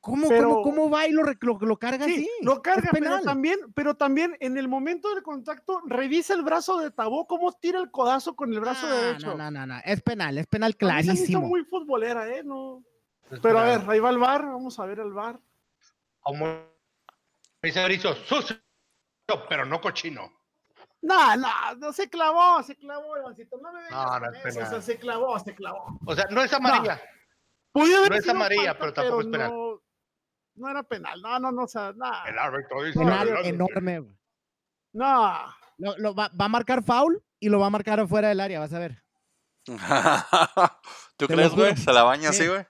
¿cómo, Pero- cómo, cómo va y lo, lo, lo carga Sí, así? lo Es carga, pero penal. también, pero también en el momento del contacto, revisa el brazo de Tabó, cómo tira el codazo con el brazo Ah, derecho. No, no, no, no, es penal, es penal A clarísimo. muy futbolera, ¿eh? No. Pero a ver, ahí va el bar, vamos a ver el bar. Como dice Mauricio, sucio, pero no cochino. No, no, no se clavó, se clavó, Ivancito. No me vengas No, no con es eso, o sea, penal. se clavó, se clavó. O sea, no es amarilla. Haber No es amarilla, falta, pero tampoco es penal. No, no era penal, no, no, no, o sea, nada. El árbitro dice. Penal "No, no, no". enorme. güey. No, Lo, lo va, va a marcar foul y lo va a marcar afuera del área, vas a ver. (laughs) ¿Tú crees, güey? ¿Se la baña así, Sí. güey?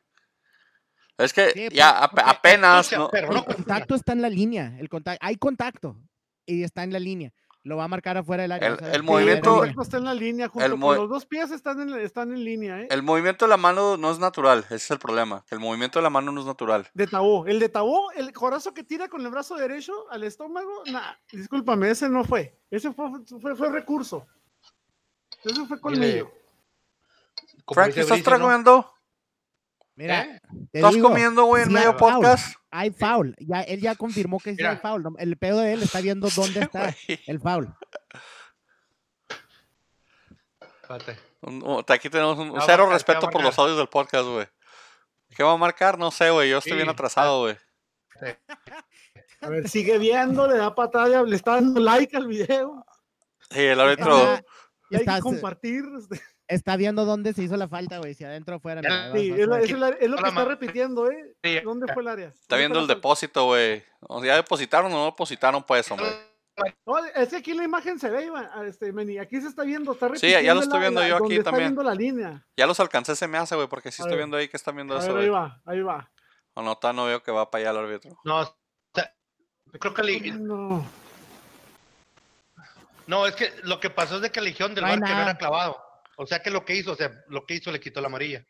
Es que Sí, ya porque- porque apenas, pero El no cochina. (laughs) contacto está en la línea, el contacto, hay contacto y está en la línea. Lo va a marcar afuera del área. El- ver. el movimiento- el está en la línea, junto el con mo- los dos pies están en, están en línea, ¿eh? El movimiento de la mano no es natural, ese es el problema. que El movimiento de la mano no es natural. De Tabó. El de Tabó, el corazo que tira con el brazo derecho al estómago, nah, discúlpame, ese no fue. Ese fue, fue, fue recurso. Ese fue colmillo. Frank, ¿estás comiendo? Mira, ¿Eh? ¿Estás digo, comiendo, güey, en sí medio hay foul. podcast? Hay foul. Ya, él ya confirmó que sí Mira. hay foul. El pedo de él está viendo (laughs) dónde está el foul. Espérate. Aquí tenemos un cero marcar, respeto ¿qué va a por los audios del podcast, güey. ¿Qué va a marcar? No sé, güey. Yo estoy bien atrasado, güey. (laughs) A ver, sigue viendo, le da patada, le está dando like al video. Sí, el árbitro. Está, Y hay que estás- compartir. Está viendo dónde se hizo la falta, güey. Si adentro o afuera. Ya, mira, vas- Sí, es, a la- ver. es la- es lo que está repitiendo, ¿eh? Sí, ¿Dónde fue el área? Está viendo el ¿Dónde fue la depósito, güey. O sea, ¿Ya depositaron o no depositaron, pues, hombre? No, es que aquí la imagen se ve, Iván, este, Meni, aquí se está viendo, está Sí, ya lo repitiendo estoy viendo la- yo aquí está también. viendo la línea. Ya los alcancé, se me hace, güey, porque sí A estoy ver. viendo ahí que están viendo A eso, ver, ahí va, ahí va. O no, todavía no veo que va para allá el árbitro. No, sea, creo que li- No. no, es que lo que pasó es de que eligieron del No bar que no era clavado. O sea que lo que hizo, o sea, lo que hizo le quitó la amarilla.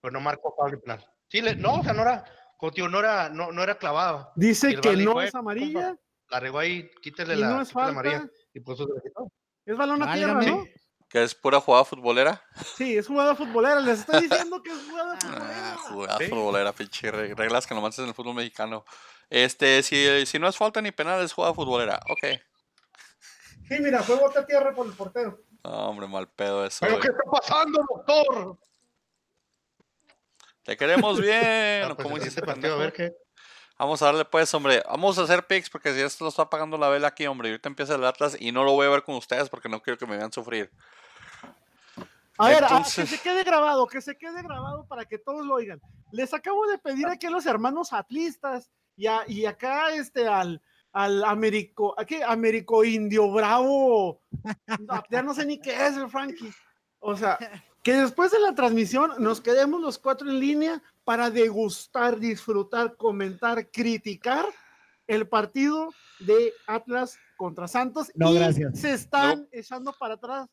Pero no marcó ni penal. Sí, le- no, o sea, no era, contigo, no era, no, no era clavado. Dice que no "Eh, es amarilla La regó ahí, quítale y la, no es quítale la amarilla. falta, Y por eso se le quitó. es balón a tierra. ¿no? Que es pura jugada futbolera. Sí, es jugada futbolera, les estoy diciendo que es jugada Ah, futbolera. jugada Sí. futbolera, pinche re- reglas que nomás es en el fútbol mexicano. Este, si, si no es falta ni penal, es jugada futbolera. Ok. Sí, mira, fue bote a tierra por el portero. No, hombre, mal pedo eso. ¿Pero güey. qué está pasando, doctor? Te queremos (laughs) bien. Ah, ¿o pues, ¿Cómo hiciste, partido, a ver qué. Vamos a darle pues, hombre. Vamos a hacer picks porque si esto lo está pagando la vela aquí, hombre. y Ahorita empieza el Atlas y no lo voy a ver con ustedes porque no quiero que me vean sufrir. A ver, ah, que se quede grabado, que se quede grabado para que todos lo oigan. Les acabo de pedir aquí a los hermanos atlistas y, a- y acá este al, al Américo, aquí Américo Indio Bravo, ya no sé ni qué es el Frankie. O sea, que después de la transmisión nos quedemos los cuatro en línea para degustar, disfrutar, comentar, criticar el partido de Atlas contra Santos No, y gracias. se están echando para atrás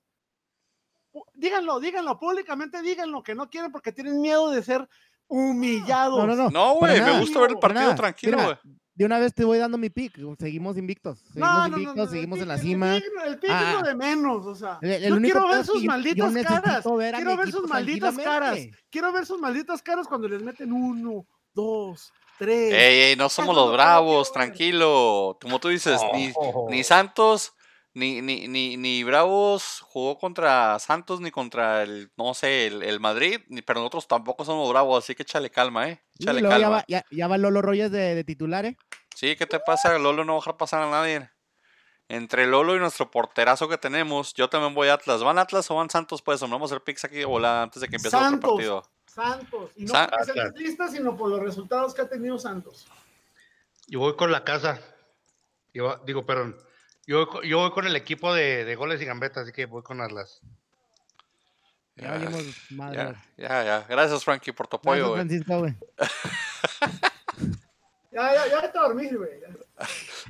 díganlo, díganlo, públicamente díganlo, que no quieren porque tienen miedo de ser humillados. No, no, no. No, güey, me gusta ver el partido tranquilo, güey. De una vez te voy dando mi pick. Seguimos invictos. Seguimos No, no, no, invictos, no, seguimos en la cima. El pick, el pick es Ah. lo de menos, o sea. El- el yo único quiero ver sus yo- yo malditas caras. ver Quiero ver sus malditas caras. Quiero ver sus malditas caras cuando les meten uno, dos, tres. Ey, ey, no somos los bravos, tranquilo. Como tú dices, ni, Oh. ni Santos, ni, ni, ni, ni Bravos jugó contra Santos, ni contra el, no sé, el, el Madrid, ni, pero nosotros tampoco somos bravos, así que échale calma, eh. Y Échale luego ya calma. va, ya, ya va Lolo Royes de, de titular, ¿eh? Sí, ¿qué te pasa? Lolo no va a dejar pasar a nadie. Entre Lolo y nuestro porterazo que tenemos, yo también voy a Atlas. ¿Van Atlas o van Santos? Pues, hombre, vamos a hacer picks aquí de volada antes de que empiece Santos. otro partido. Santos. Y no San- Atlas. atlistas, sino por los resultados que ha tenido Santos. Yo voy con la casa. Yo, digo, perdón. Yo, yo voy con el equipo de, de goles y gambetas, así que voy con Atlas. Ya Ya, ya, ya, ya. Gracias, Frankie, por tu Gracias, apoyo, güey. Francisco, güey. (laughs) Ya, ya, ya te dormir, güey.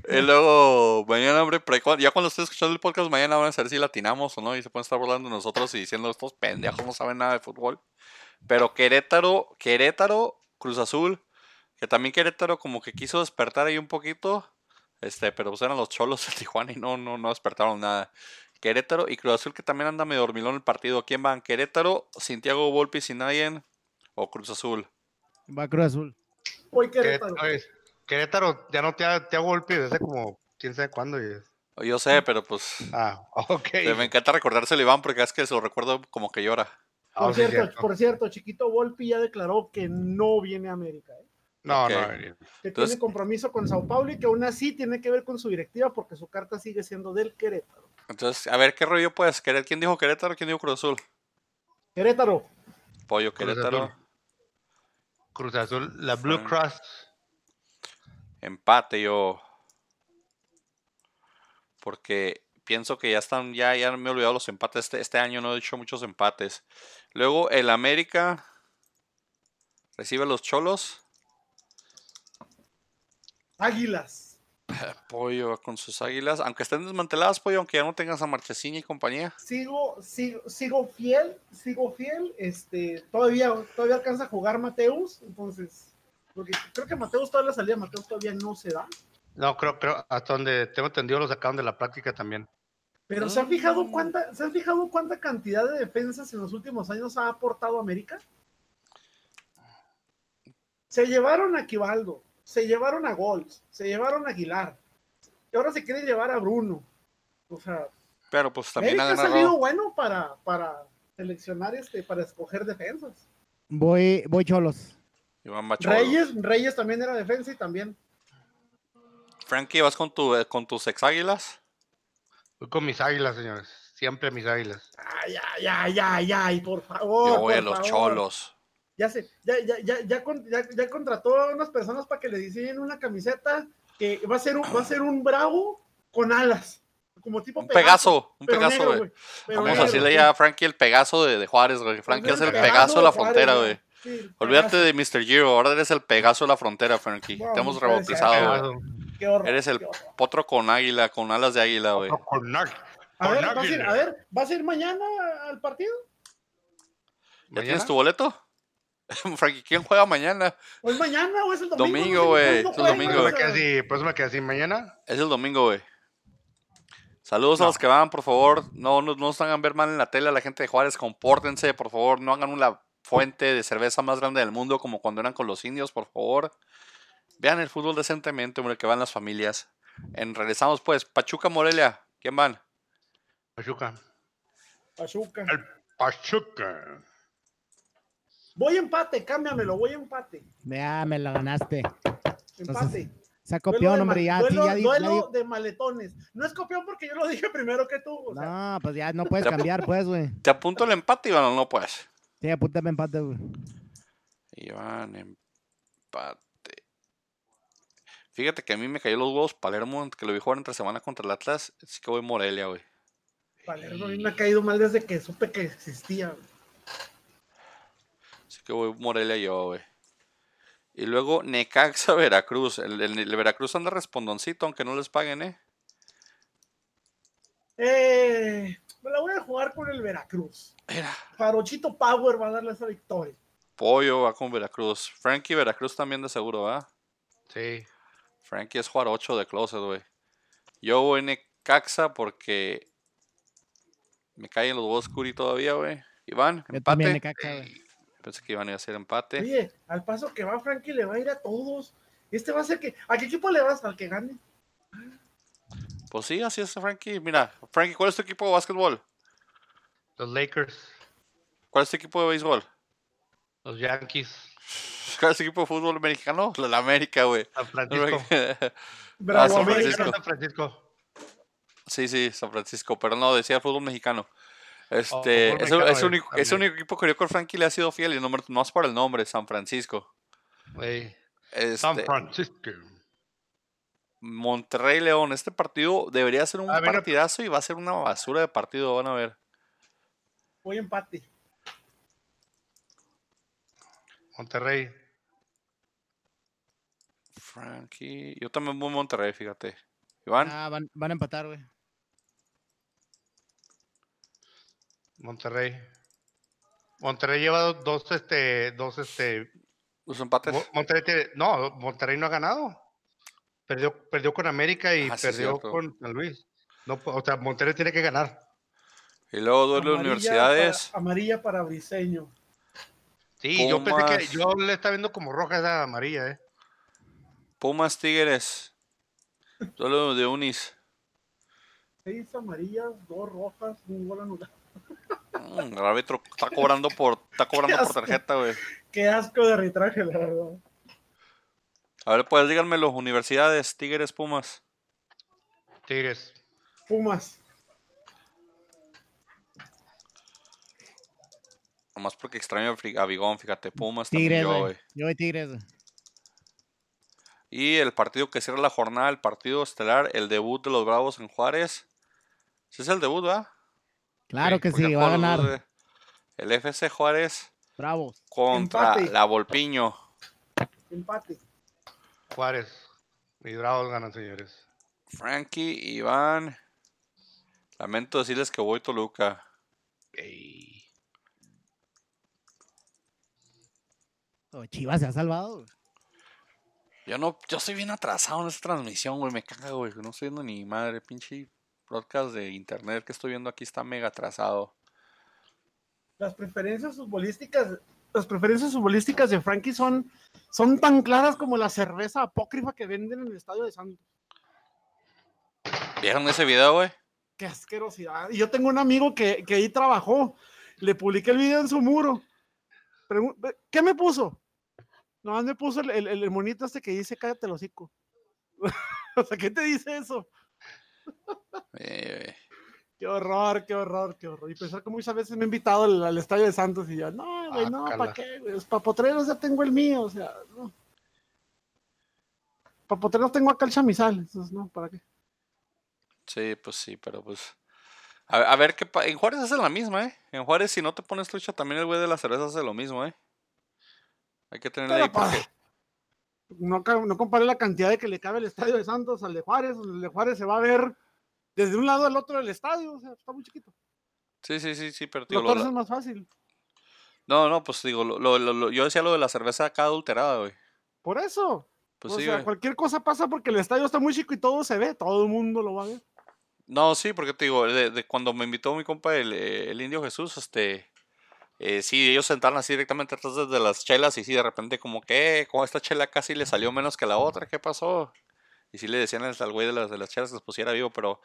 Y luego, mañana, hombre, ya cuando estés escuchando el podcast, mañana van a saber si latinamos o no. Y se pueden estar burlando de nosotros y diciendo estos pendejos no saben nada de fútbol. Pero Querétaro, Querétaro, Cruz Azul, que también Querétaro como que quiso despertar ahí un poquito. Este, pero pues eran los cholos de (laughs) Tijuana y no, no, no despertaron nada. Querétaro y Cruz Azul que también anda medio dormilón el partido. ¿Quién van? ¿Querétaro, Santiago Volpi, Sinayen o Cruz Azul? Va Cruz Azul. Hoy Querétaro. Querétaro, ya no te ha, te ha golpe desde como quién sabe cuándo. y es- Yo sé, pero pues Ah, ok. (laughs) me encanta recordárselo Iván porque es que se lo recuerdo como que llora. Ah, Por sí, cierto, cierto. por cierto, Chiquito Volpi ya declaró que no viene a América. ¿eh? No, no. Que Entonces- tiene compromiso con Sao Paulo y que aún así tiene que ver con su directiva porque su carta sigue siendo del Querétaro. Entonces, a ver, ¿qué rollo puedes querer? ¿Quién dijo Querétaro? ¿Quién dijo Cruz Azul? Querétaro. Pollo Cruz Querétaro. Azul. Cruz Azul, la Blue Cross. Empate yo. Porque pienso que ya están, ya, ya me he olvidado los empates. Este, este año no he hecho muchos empates. Luego el América recibe a los Cholos. Águilas. (laughs) Pollo con sus águilas. Aunque estén desmanteladas, pollo, aunque ya no tengas a Marchesín y compañía. Sigo, sigo, sigo fiel, sigo fiel. Este, todavía, todavía alcanza a jugar Mateus, entonces, porque creo que Mateus todavía la salida, Mateus todavía no se da. No, creo, creo, hasta donde tengo entendido lo sacaron de la práctica también. Pero ¿se han fijado cuánta, ¿se han fijado cuánta cantidad de defensas en los últimos años ha aportado América? Se llevaron a Quivaldo, se llevaron a Golds, se llevaron a Aguilar, y ahora se quieren llevar a Bruno. O sea, Pero pues también América han ha salido bueno para, para seleccionar este, para escoger defensas. Voy, voy Cholos. Iván. Reyes, Reyes también era defensa y también. Frankie, ¿vas con, tu, eh, con tus ex águilas? Voy con mis águilas, señores. Siempre mis águilas. Ay, ay, ay, ay, ay, por favor. Yo voy a los favor. Cholos. Ya sé, ya, ya, ya, ya, con- ya, ya contrató a unas personas para que le diseñen una camiseta que va a ser un, va a ser un bravo con alas. Como tipo Un Pegaso, un Pegaso, güey. Vamos a decirle ya a Frankie el Pegaso de, de Juárez, güey. Frankie es el Pegaso de la frontera, güey. Sí, Olvídate de Mr. Giro, ahora eres el Pegaso de la frontera, Frankie. Te hemos puede rebautizado, güey. Pegaso. Qué horror, Eres el potro con águila, con alas de águila, güey. A Con ver, ¿vas a, ir, águila. a ver, ¿vas a ir mañana al partido? ¿Ya tienes tu boleto? (laughs) Frankie, ¿quién juega mañana? ¿O es mañana o es el domingo? Domingo, güey, ¿cuándo es el domingo. Por eso O me quedé así, por eso me quedé así. Mañana, Es el domingo, güey. Saludos a los que van, por favor. No, no, no nos hagan ver mal en la tele a la gente de Juárez. Compórtense, por favor. No hagan una fuente de cerveza más grande del mundo como cuando eran con los indios, por favor. Vean el fútbol decentemente, hombre, que van las familias. En, regresamos, pues. Pachuca, Morelia. ¿Quién van? Pachuca. Pachuca. El Pachuca. Voy empate, cámbiamelo, voy empate. Ya me la ganaste. Empate. Se copión, de hombre. Ya, sí, duelo, ya, duelo de maletones. No es copión porque yo lo dije primero que tú. o sea, No, pues ya no puedes cambiar, pues, güey. ¿Te apunto el empate, Iván, o no, pues? Sí, apúntame empate, güey. Iván, empate. Fíjate que a mí me cayó los huevos Palermo, que lo vi jugar entre semana contra el Atlas. Así que voy Morelia, güey. Palermo a mí me ha caído mal desde que supe que existía. güey. Que voy Morelia yo, güey. Y luego Necaxa (laughs) Veracruz. El, el- el Veracruz anda respondoncito, aunque no les paguen, ¿eh? Eh, me la voy a jugar con el Veracruz. Mira, Farochito Power va a darle esa victoria. Pollo va con Veracruz. Frankie Veracruz también de seguro, ¿ah? Sí. Frankie es jugar 8 de closet, güey. Yo voy Necaxa porque me caen los huevos Curi todavía, güey. Iván, Yo también, empate. Necaxa, güey. Pensé que iban a hacer empate. Oye, al paso que va Frankie le va a ir a todos. Este va a ser que. ¿A qué equipo le vas? Al que gane. Pues sí, así es, Frankie. Mira, Frankie, ¿cuál es tu equipo de básquetbol? Los Lakers. ¿Cuál es tu equipo de béisbol? Los Yankees. (laughs) ¿Cuál es tu equipo de fútbol mexicano? La, la América, güey. San Francisco. (laughs) Bravo, San América. Francisco. San Francisco. Sí, sí, San Francisco, pero no, decía fútbol mexicano. Este, es, el único, es único equipo que yo con Frankie le ha sido fiel y no, es por el nombre, San Francisco. Güey. San Este, Francisco. Monterrey León, este partido debería ser un A ver, partidazo y va a ser una basura de partido, van a ver. Voy empate. Monterrey. Frankie, yo también voy a Monterrey, fíjate. Iván, Ah, van, van a empatar, güey. Monterrey. Monterrey lleva dos, dos, este, dos, este, los empates. Mo- Monterrey tiene, no, Monterrey no ha ganado. Perdió, perdió con América y Ah, perdió con San Luis. No, o sea, Monterrey tiene que ganar. Y luego duele Amarilla universidades. para- amarilla para Briseño. Sí, yo pensé que yo le estaba viendo como roja esa amarilla, ¿eh? Pumas Tigres. Duelo de Unis. Seis amarillas, dos rojas, un gol anulado. Mm, el árbitro está cobrando por, está (laughs) cobrando por tarjeta, güey. Qué asco de arbitraje, la verdad. A ver, pues díganmelo, universidades, Tigres, Pumas. Tigres. Pumas. Nomás porque extraño a Bigón, fíjate, Pumas también Tigres, yo, güey. Yo voy Tigres. güey. Y el partido que cierra la jornada, el partido estelar, el debut de los Bravos en Juárez. ¿Sí es el debut, va? Claro que sí, va a ganar. El FC Juárez Bravo. contra Empate. la Volpiño. Empate. Juárez. Mis bravos ganan, señores. Frankie, Iván. Lamento decirles que voy Toluca. Ey. Oh, Chivas se ha salvado. güey. Yo no, yo soy bien atrasado en esta transmisión, güey. Me caga, güey. No estoy viendo ni madre. Pinche broadcast de internet que estoy viendo aquí está mega atrasado. Las preferencias futbolísticas, las preferencias futbolísticas de Frankie son, son tan claras como la cerveza apócrifa que venden en el estadio de Santos. ¿Vieron ese video, güey? Qué asquerosidad. Y yo tengo un amigo que, que ahí trabajó. Le publiqué el video en su muro. ¿Qué me puso? No, me puso el, el- el monito este que dice cállate el hocico. (laughs) o sea, ¿qué te dice eso? Eh, Qué horror, qué horror, qué horror. Y pensar que muchas veces me he invitado al, al estadio de Santos y yo, no, güey, no. ¿para qué? güey? Para potreros ya tengo el mío, o sea, no. Para potreros tengo acá el chamizal, entonces, no, ¿para qué? sí, pues sí, pero pues. A, a ver qué En Juárez hace la misma, ¿eh? En Juárez, si no te pones trucha, también el güey de la cerveza hace lo mismo, ¿eh? Hay que tenerle ahí porque. No, no compare la cantidad de que le cabe el estadio de Santos al de Juárez, el de Juárez se va a ver desde un lado al otro del estadio, o sea, está muy chiquito. Sí, sí, sí, sí, pero digo, Lo lo- es más fácil. No, no, pues digo, lo, lo- yo decía lo de la cerveza acá adulterada, güey. Por eso. Pues o sí, sea, güey. cualquier cosa pasa porque el estadio está muy chico y todo se ve, todo el mundo lo va a ver. No, sí, porque te digo, de, de cuando me invitó mi compa el, eh, el indio Jesús, este, eh, sí, ellos sentaron así directamente atrás de, las chelas y sí, de repente como que, como esta chela casi le salió menos que la otra, ¿qué pasó? Y sí le decían al güey de las, de las chelas que se pusiera vivo, pero,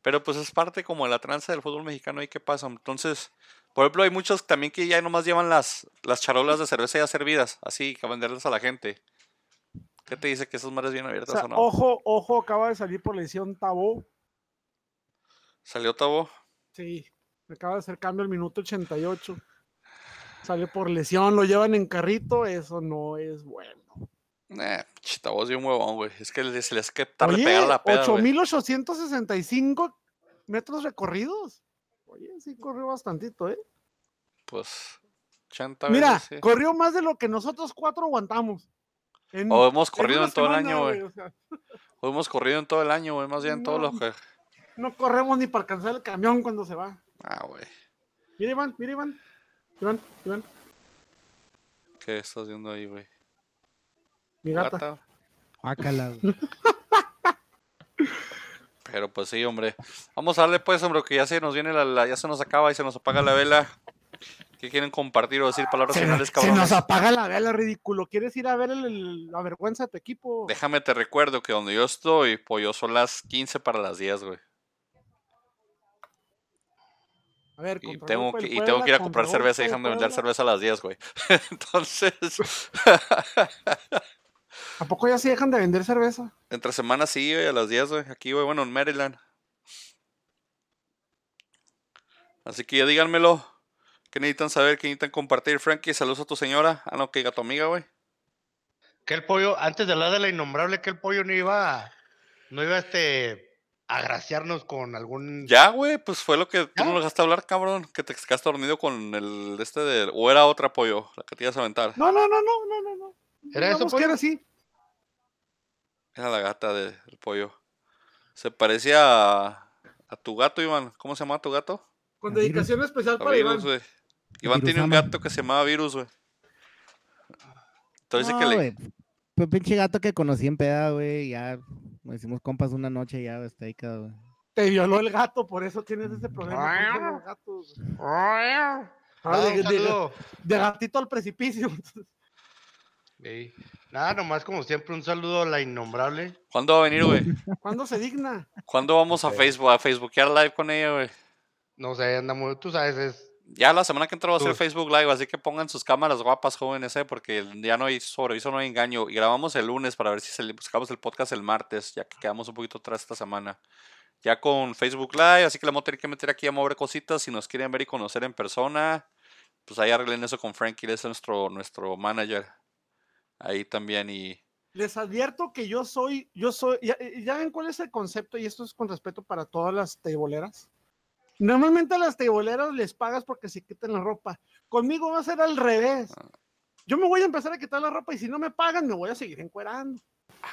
pero pues es parte como de la tranza del fútbol mexicano y qué pasa. Entonces, por ejemplo, hay muchos también que ya nomás llevan las, las charolas de cerveza ya servidas, así, que venderlas a la gente. ¿Qué te dice que esas mares bien O abiertas sea, o no? ojo, ojo, acaba de salir por lesión Tabó. ¿Salió Tabo? Sí, acaba de hacer cambio al minuto 88. Sale por lesión, lo llevan en carrito, eso no es bueno. Eh, pinche Tabo es bien huevón, güey. Es que se les que tarde Oye, pegar la peda, güey. 8.865 metros recorridos. Oye, sí corrió bastantito, ¿eh? Pues 80 Mira, veces, sí. corrió más de lo que nosotros cuatro aguantamos. En- O hemos corrido en todo el año, güey. o sea, O hemos corrido en todo el año, güey. Más bien todo lo No. que. no corremos ni para alcanzar el camión cuando se va. Ah, güey. Mira, Iván, mira, Iván. Iván, Iván, ¿Qué estás viendo ahí, güey? mi gata. Gata. Güey. (laughs) Pero pues sí, hombre. Vamos a darle pues, hombre, que ya se nos viene la, la- ya se nos acaba y se nos apaga la vela. ¿Qué quieren compartir o decir palabras Se, finales, se cabrones? nos apaga la vela, ridículo. ¿Quieres ir a ver el- el- la vergüenza de tu equipo? Déjame te recuerdo que donde yo estoy, pues yo son las 15 para las 10, güey. A ver, Y tengo, que, y tengo que ir a comprar cerveza y déjame del vender cerveza a las 10, güey. (laughs) Entonces, (laughs) ¿A poco ya se dejan de vender cerveza? entre semanas sí, güey, a las 10, güey. Aquí, güey, bueno, en Maryland. Así que ya díganmelo. ¿Qué necesitan saber? ¿Qué necesitan compartir? Frankie, saludos a tu señora. Ah, no, que diga tu amiga, güey. Que el pollo, antes de hablar de la innombrable, que el pollo no iba, no iba este, a agraciarnos con algún. Ya, güey, pues fue lo que tú ¿Ya? no lo dejaste hablar, cabrón. Que te quedaste dormido con el este de. O era otra pollo, la que te ibas a aventar. No, no, no, no, no, no. no. ¿Era eso, Digamos pollo? era así. Era la gata de- del pollo. Se parecía a, a tu gato, Iván. ¿Cómo se llama tu gato? Con dedicación especial para Iván. Iván tiene un gato que se llamaba Virus, güey. Entonces No, que le. Pinche gato que conocí en peda, güey. Ya nos hicimos compas una noche y ya está ahí güey. Te violó el gato, por eso tienes ese problema. con los gatos. Ah, Ah, de, gatito al precipicio. Nada, nomás como siempre, un saludo a la innombrable. ¿Cuándo va a venir, güey? ¿Cuándo se digna? ¿Cuándo vamos a. Facebook, a Facebookear live con ella, güey? No sé, anda muy, tú sabes, es Ya la semana que entra va a ser. Facebook Live, así que pongan sus cámaras guapas, jóvenes, ¿eh? porque ya no hay sobreviso, no hay engaño. Y grabamos el lunes para ver si se- sacamos el podcast el martes, ya que quedamos un poquito atrás esta semana. Ya con Facebook Live, así que le vamos a tener que meter aquí a mover cositas. Si nos quieren ver y conocer en persona, pues ahí arreglen eso con Frankie, él es nuestro, nuestro manager. Ahí también y... Les advierto que yo soy, yo soy, ya, ya ven cuál es el concepto, y esto es con respeto para todas las teiboleras. Normalmente a las teiboleras les pagas porque se quiten la ropa. Conmigo va a ser al revés. Yo me voy a empezar a quitar la ropa y si no me pagan, me voy a seguir encuerando.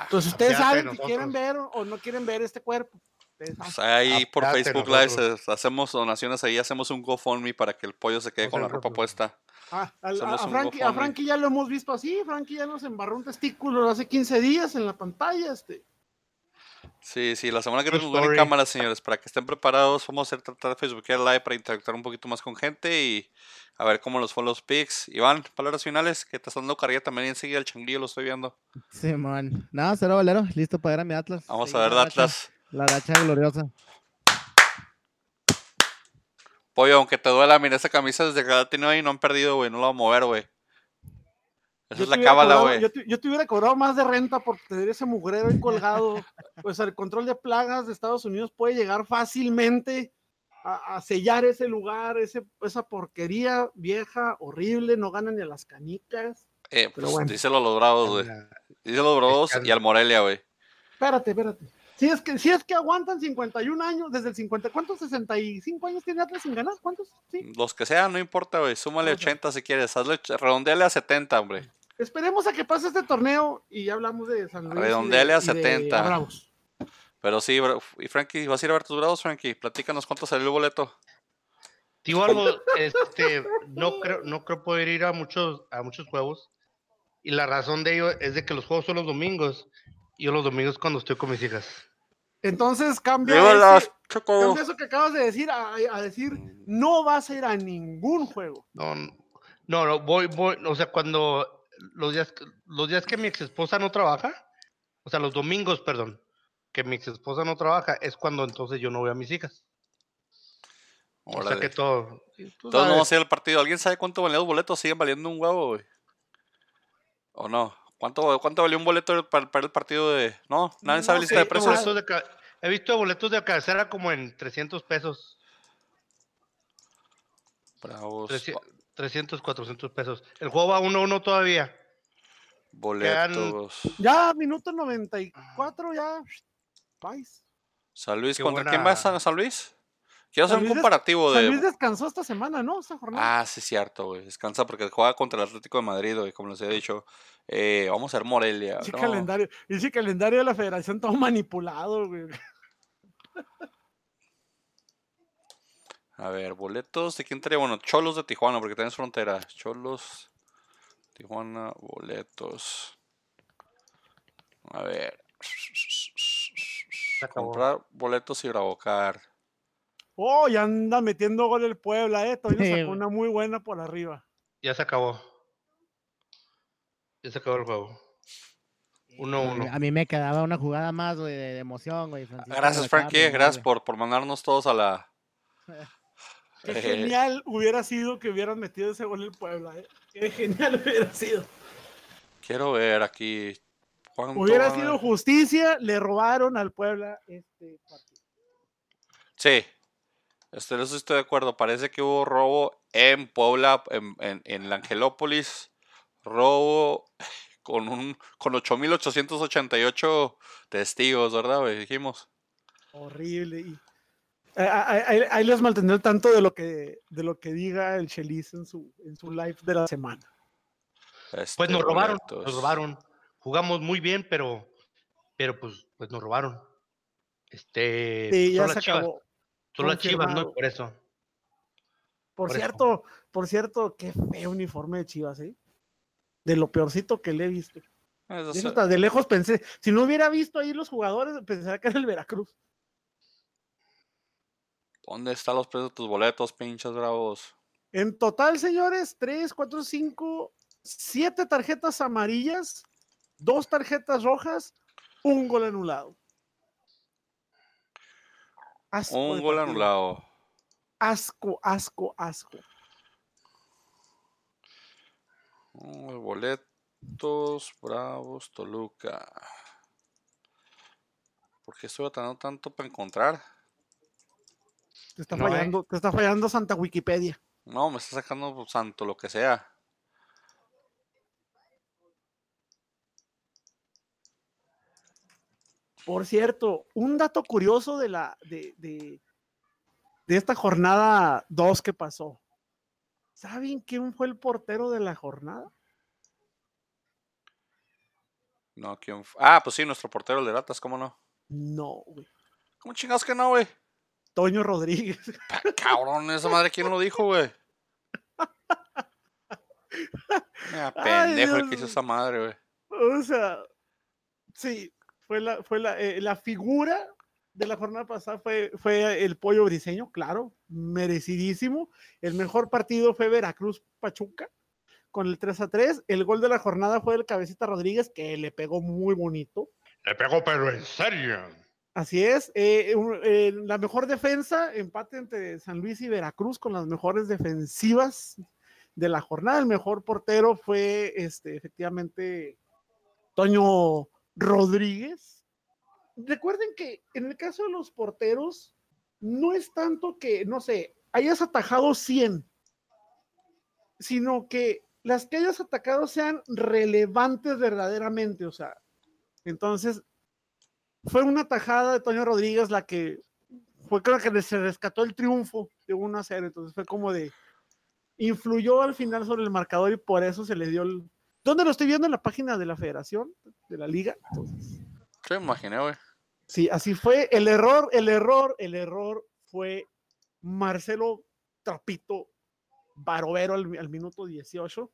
Entonces ustedes saben si quieren ver o no quieren ver este cuerpo. Pues ahí por Aparte Facebook Live nosotros. hacemos donaciones ahí, hacemos un GoFundMe para que el pollo se quede con la ropa puesta. Ah, al- a, a Frankie, a. Frankie ya lo hemos visto así. Frankie ya nos embarró un testículo hace 15 días en la pantalla. Este. Sí, sí, la semana que ven en cámara, señores, para que estén preparados, vamos a hacer tratar de Facebookear Live para interactuar un poquito más con gente y a ver cómo los fue los picks. Iván, palabras finales, que te están dando carrilla también enseguida el changuillo, lo estoy viendo. Simón. No, cero valero. Listo para ver a mi Atlas. Vamos a ver la Atlas. La racha gloriosa. Pollo, aunque te duela, mira esa camisa desde que la tengo ahí, no han perdido, güey, no la voy a mover, güey. Esa Yo es te la cábala, güey. Yo, te- yo te hubiera cobrado más de renta por tener ese mugrero ahí colgado. (laughs) Pues el control de plagas de Estados Unidos puede llegar fácilmente a, a sellar ese lugar, ese, esa porquería vieja, horrible, no ganan ni a las canicas. Eh, pero pues, bueno. díselo a los bravos, güey. Díselo a los bravos y al Morelia, güey. Espérate, espérate. Si es que, si es que aguantan 51 años, desde el 50, ¿cuántos? 65 años tiene Atlas sin ganar, ¿cuántos? Sí. Los que sean, no importa, güey. Súmale Ok. 80 si quieres. Hazle, redondeale a 70, hombre. Esperemos a que pase este torneo y ya hablamos de San Luis. y de- Redondeale a y de 70. Bravos. Pero sí, bro. y Frankie, ¿vas a ir a ver tus bravos, Frankie? Platícanos cuánto salió el boleto. Digo algo, este, no creo, no creo poder ir a muchos, a muchos juegos. Y la razón de ello es de que los juegos son los domingos. Yo los domingos cuando estoy con mis hijas. Entonces cambia, ese- Choco. cambia eso que acabas de decir a, a decir no vas a ir a ningún juego. No, no, no, voy, voy, o sea, cuando los días, que- los días que mi ex esposa no trabaja, o sea, los domingos, perdón, que mi ex esposa no trabaja, es cuando entonces yo no voy a mis hijas. O sea Órale. que todo. tú Todos no vamos a ir al partido. ¿Alguien sabe cuánto valían los boletos? ¿Siguen valiendo un huevo, güey? ¿O no? ¿Cuánto, cuánto valió un boleto para, para el partido de.? No, nadie No sabe lista de sé, He visto precios. boletos de ca- he visto boletos de cabecera como en 300 pesos, Bravos. 300, 300 400 pesos. El juego va 1-1 todavía. Boletos. Ya, minuto 94, ya. Vais. San Luis, Qué ¿contra quién va San Luis? Quiero hacer San un comparativo San de. Luis descansó esta semana, ¿no? Esta jornada. Ah, sí, cierto, güey. Descansa porque juega contra el Atlético de Madrid, güey, como les he dicho. Eh, vamos a ver Morelia. No. calendario, ese calendario de la federación todo manipulado, güey. A ver, boletos. ¿De quién trae? Bueno, Cholos de Tijuana, porque tenés frontera. Cholos, Tijuana, boletos. A ver. Comprar boletos y Bravocar. Oh, ya anda metiendo gol el Puebla, eh. Todavía Sí, sacó una muy buena por arriba. Ya se acabó. Ya se acabó el juego. 1-1. A mí me quedaba una jugada más, güey, de, de emoción, güey. Francisco Gracias, Frankie. Gracias por, por mandarnos todos a la. (laughs) Qué Eh, genial hubiera sido que hubieran metido ese gol el Puebla, eh. Qué genial (laughs) hubiera sido. Quiero ver aquí. ¿cuánto Hubiera sido justicia, le robaron al Puebla este partido. Sí. Este, eso estoy de acuerdo. Parece que hubo robo en Puebla, en, en, en la Angelópolis. Robo (laughs) con un con 8.888 testigos, ¿verdad? Dijimos. Horrible. Y, ahí, ahí- ahí les mantendré tanto de lo que, de lo que diga el Chelis en su, en su live de la semana. Pues Este, nos robaron, boletos. nos robaron. Jugamos muy bien, pero, pero pues, pues nos robaron. Este, Sí, ya son se acabó. Son las chivas, ¿no? Por eso. Por, Por eso. cierto, por cierto, qué feo uniforme de Chivas, ¿eh? De lo peorcito que le he visto. Eso Eso sí. hasta de lejos pensé, si no hubiera visto ahí los jugadores, pensaría que era el Veracruz. ¿Dónde están los precios de tus boletos, pinches bravos? En total, señores, 3, 4, 5, 7 tarjetas amarillas, dos tarjetas rojas, un gol anulado. Asco Un gol partido. anulado. Asco, asco, asco. Mm, boletos, Bravos, Toluca. ¿Por qué estoy batallando tanto para encontrar? Te está No, eh. fallando, te está fallando Santa Wikipedia. No, me está sacando pues, santo lo que sea. Por cierto, un dato curioso de la de, de, de esta jornada 2 que pasó. ¿Saben quién fue el portero de la jornada? No, ¿quién fu- Ah, pues sí, nuestro portero de latas, ¿cómo no? No, güey. ¿Cómo chingados que no, güey? Toño Rodríguez. Pa- (laughs) Cabrón, esa madre, ¿quién lo dijo, güey? (laughs) Ay, pendejo el que hizo esa madre, güey. O sea, sí, fue la, fue la, eh, la figura de la jornada pasada fue, fue el pollo briseño, claro, merecidísimo. El mejor partido fue Veracruz Pachuca con el 3 a 3. El gol de la jornada fue el Cabecita Rodríguez, que le pegó muy bonito. Le pegó, pero en serio. Así es. eh, eh, la mejor defensa, empate entre San Luis y Veracruz con las mejores defensivas de la jornada. El mejor portero fue este, efectivamente Toño Rodríguez. Recuerden que en el caso de los porteros, no es tanto que, no sé, hayas atajado 100, sino que las que hayas atacado sean relevantes verdaderamente. O sea, entonces fue una tajada de Toño Rodríguez la que fue creo que se rescató el triunfo de 1 a 0. Entonces fue como de influyó al final sobre el marcador y por eso se le dio el. ¿Dónde lo estoy viendo? En la página de la federación, de la liga. Entonces, me imaginé, güey. sí, así fue. El error, el error, el error fue Marcelo Trapito Barovero al, al minuto 18.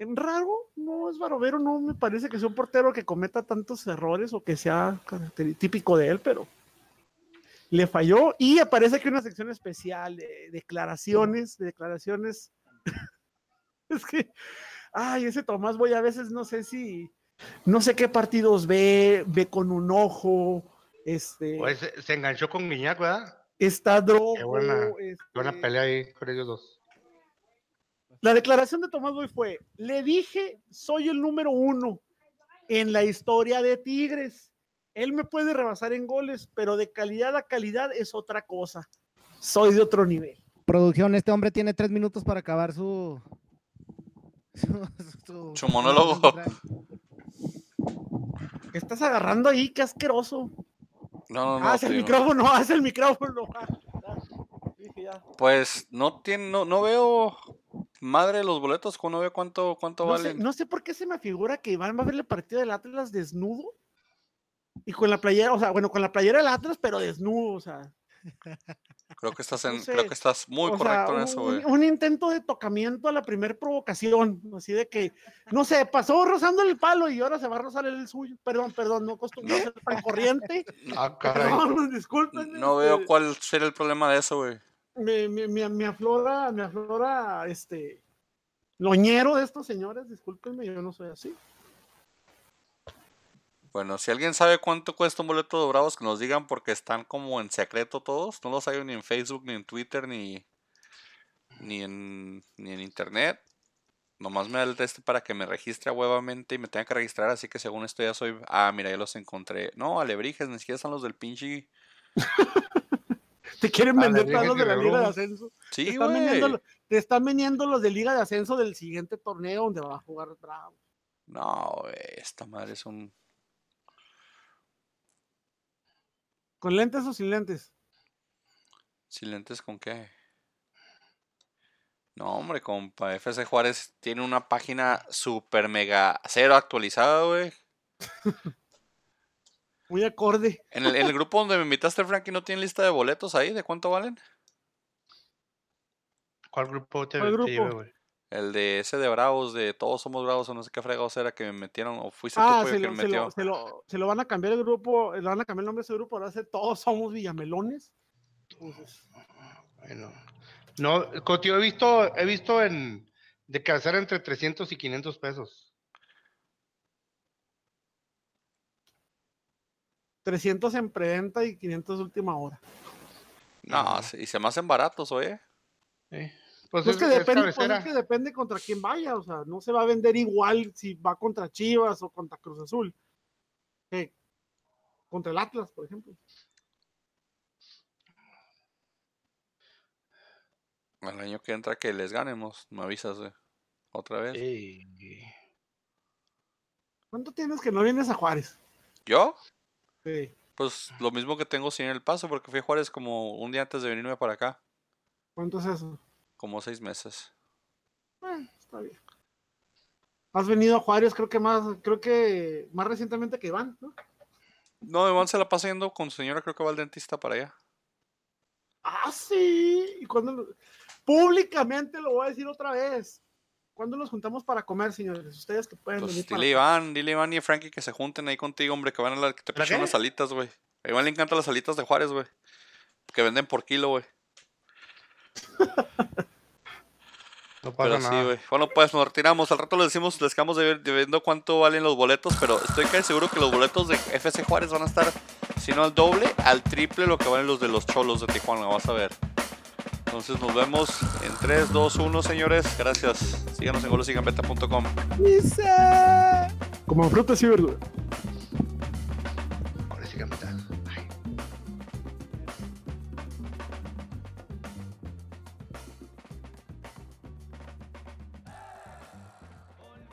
En raro, no es Barovero, no me parece que sea un portero que cometa tantos errores o que sea típico de él, pero le falló y aparece aquí una sección especial de declaraciones, de declaraciones. (laughs) es que, ay, ese Tomás Boy a veces no sé si, no sé qué partidos ve, ve con un ojo, este, Pues se, enganchó con Guiñac, ¿verdad? está drogo. buena- Qué Buena este, pelea ahí con ellos dos. La declaración de Tomás Boy fue, le dije, soy el número uno en la historia de Tigres. Él me puede rebasar en goles, pero de calidad a calidad es otra cosa. Soy de otro nivel. Producción, este hombre tiene tres minutos para acabar su. Su, Su monólogo. ¿Qué estás agarrando ahí? Qué asqueroso. No, no, no. (laughs) haz el micrófono, haz el micrófono. Ah. Pues no tiene, no, no veo madre de los boletos, no veo cuánto, cuánto No sé, valen. no sé por qué se me figura que Iván va a ver el partido del Atlas desnudo y con la playera, o sea, bueno, con la playera del Atlas, pero desnudo, o sea. (laughs) Creo que estás no en, sé, creo que estás muy correcto sea, en eso, güey. un intento de tocamiento a la primer provocación, así de que, no sé, pasó rozando el palo y ahora se va a rozar el suyo. Perdón, perdón, no acostumbro a ser tan corriente. (laughs) Ah, (laughs) caray. Perdón, disculpen. No este, veo cuál sería el problema de eso, güey. me, me, me- me aflora, me aflora, este, loñero de estos señores, discúlpenme, yo no soy así. Bueno, si alguien sabe cuánto cuesta un boleto de Bravos, que nos digan porque están como en secreto todos. No los hay ni en Facebook, ni en Twitter, ni, ni, en, ni en Internet. Nomás me da el este para que me registre huevamente y me tenga que registrar, así que según esto ya soy... Ah, mira, ya los encontré. No, alebrijes, ni siquiera son los del pinche... (laughs) Te quieren Ah, vender de todos los de la Liga de. Ascenso. Te Sí, vendiendo, lo- te están vendiendo los de Liga de Ascenso del siguiente torneo donde va a jugar Bravo. No, güey, esta madre es un... ¿Con lentes o sin lentes? ¿Silentes con qué? No, hombre, compa. FC Juárez tiene una página super mega cero actualizada, güey. (laughs) Muy acorde. En el, en el grupo donde me invitaste, Frankie, ¿no tiene lista de boletos ahí? ¿De cuánto valen? ¿Cuál grupo te, ¿Cuál te grupo? güey? El de ese de Bravos, de Todos Somos Bravos, o no sé qué fregados era que me metieron, o fuiste tú, Ah, pollo, se que me se, metió. lo, se, lo, se lo van a cambiar el grupo, le van a cambiar el nombre de ese grupo, ahora ser Todos Somos Villamelones. Entonces, Bueno. No, contigo he visto, he visto en de calzar entre 300 y 500 pesos. 300 en preventa y 500 de última hora. No, y se me hacen baratos, oye. Sí. Pues Pues es, que es depende, pues cabecera. es que depende contra quién vaya, o sea, no se va a vender igual si va contra Chivas o contra Cruz Azul. que contra el Atlas, por ejemplo. El año que entra que les ganemos, me avisas, güey. Otra vez. Sí. ¿Cuánto tienes que no vienes a Juárez? ¿Yo? Sí. Pues lo mismo que tengo sin el paso, porque fui a Juárez como un día antes de venirme para acá. ¿Cuánto es eso? Como seis meses. Eh, está bien. Has venido a Juárez, creo que más, creo que más recientemente que Iván, ¿no? No, Iván se la pasa yendo con su señora, creo que va al dentista para allá. Ah, sí. ¿Y cuándo lo- Públicamente lo voy a decir otra vez. ¿Cuándo nos juntamos para comer, señores? Ustedes que pueden Pues venir dile. Iván, dile Iván y Frankie que se junten ahí contigo, hombre, que van a la que te ¿Para prestan qué? las alitas, güey. A Iván le encantan las alitas de Juárez, güey. Que venden por kilo, güey. (laughs) No pasa Pero nada. sí, güey. Bueno, pues nos retiramos. Al rato les decimos, les quedamos de, de viendo cuánto valen los boletos, pero estoy casi seguro que los boletos de FC Juárez van a estar, si no al doble, al triple lo que valen los de los cholos de Tijuana, vas a ver. Entonces nos vemos en 3, 2, 1, señores. Gracias. Síganos en golosiganbeta.com. Como frutas y verduras. Ahora sí.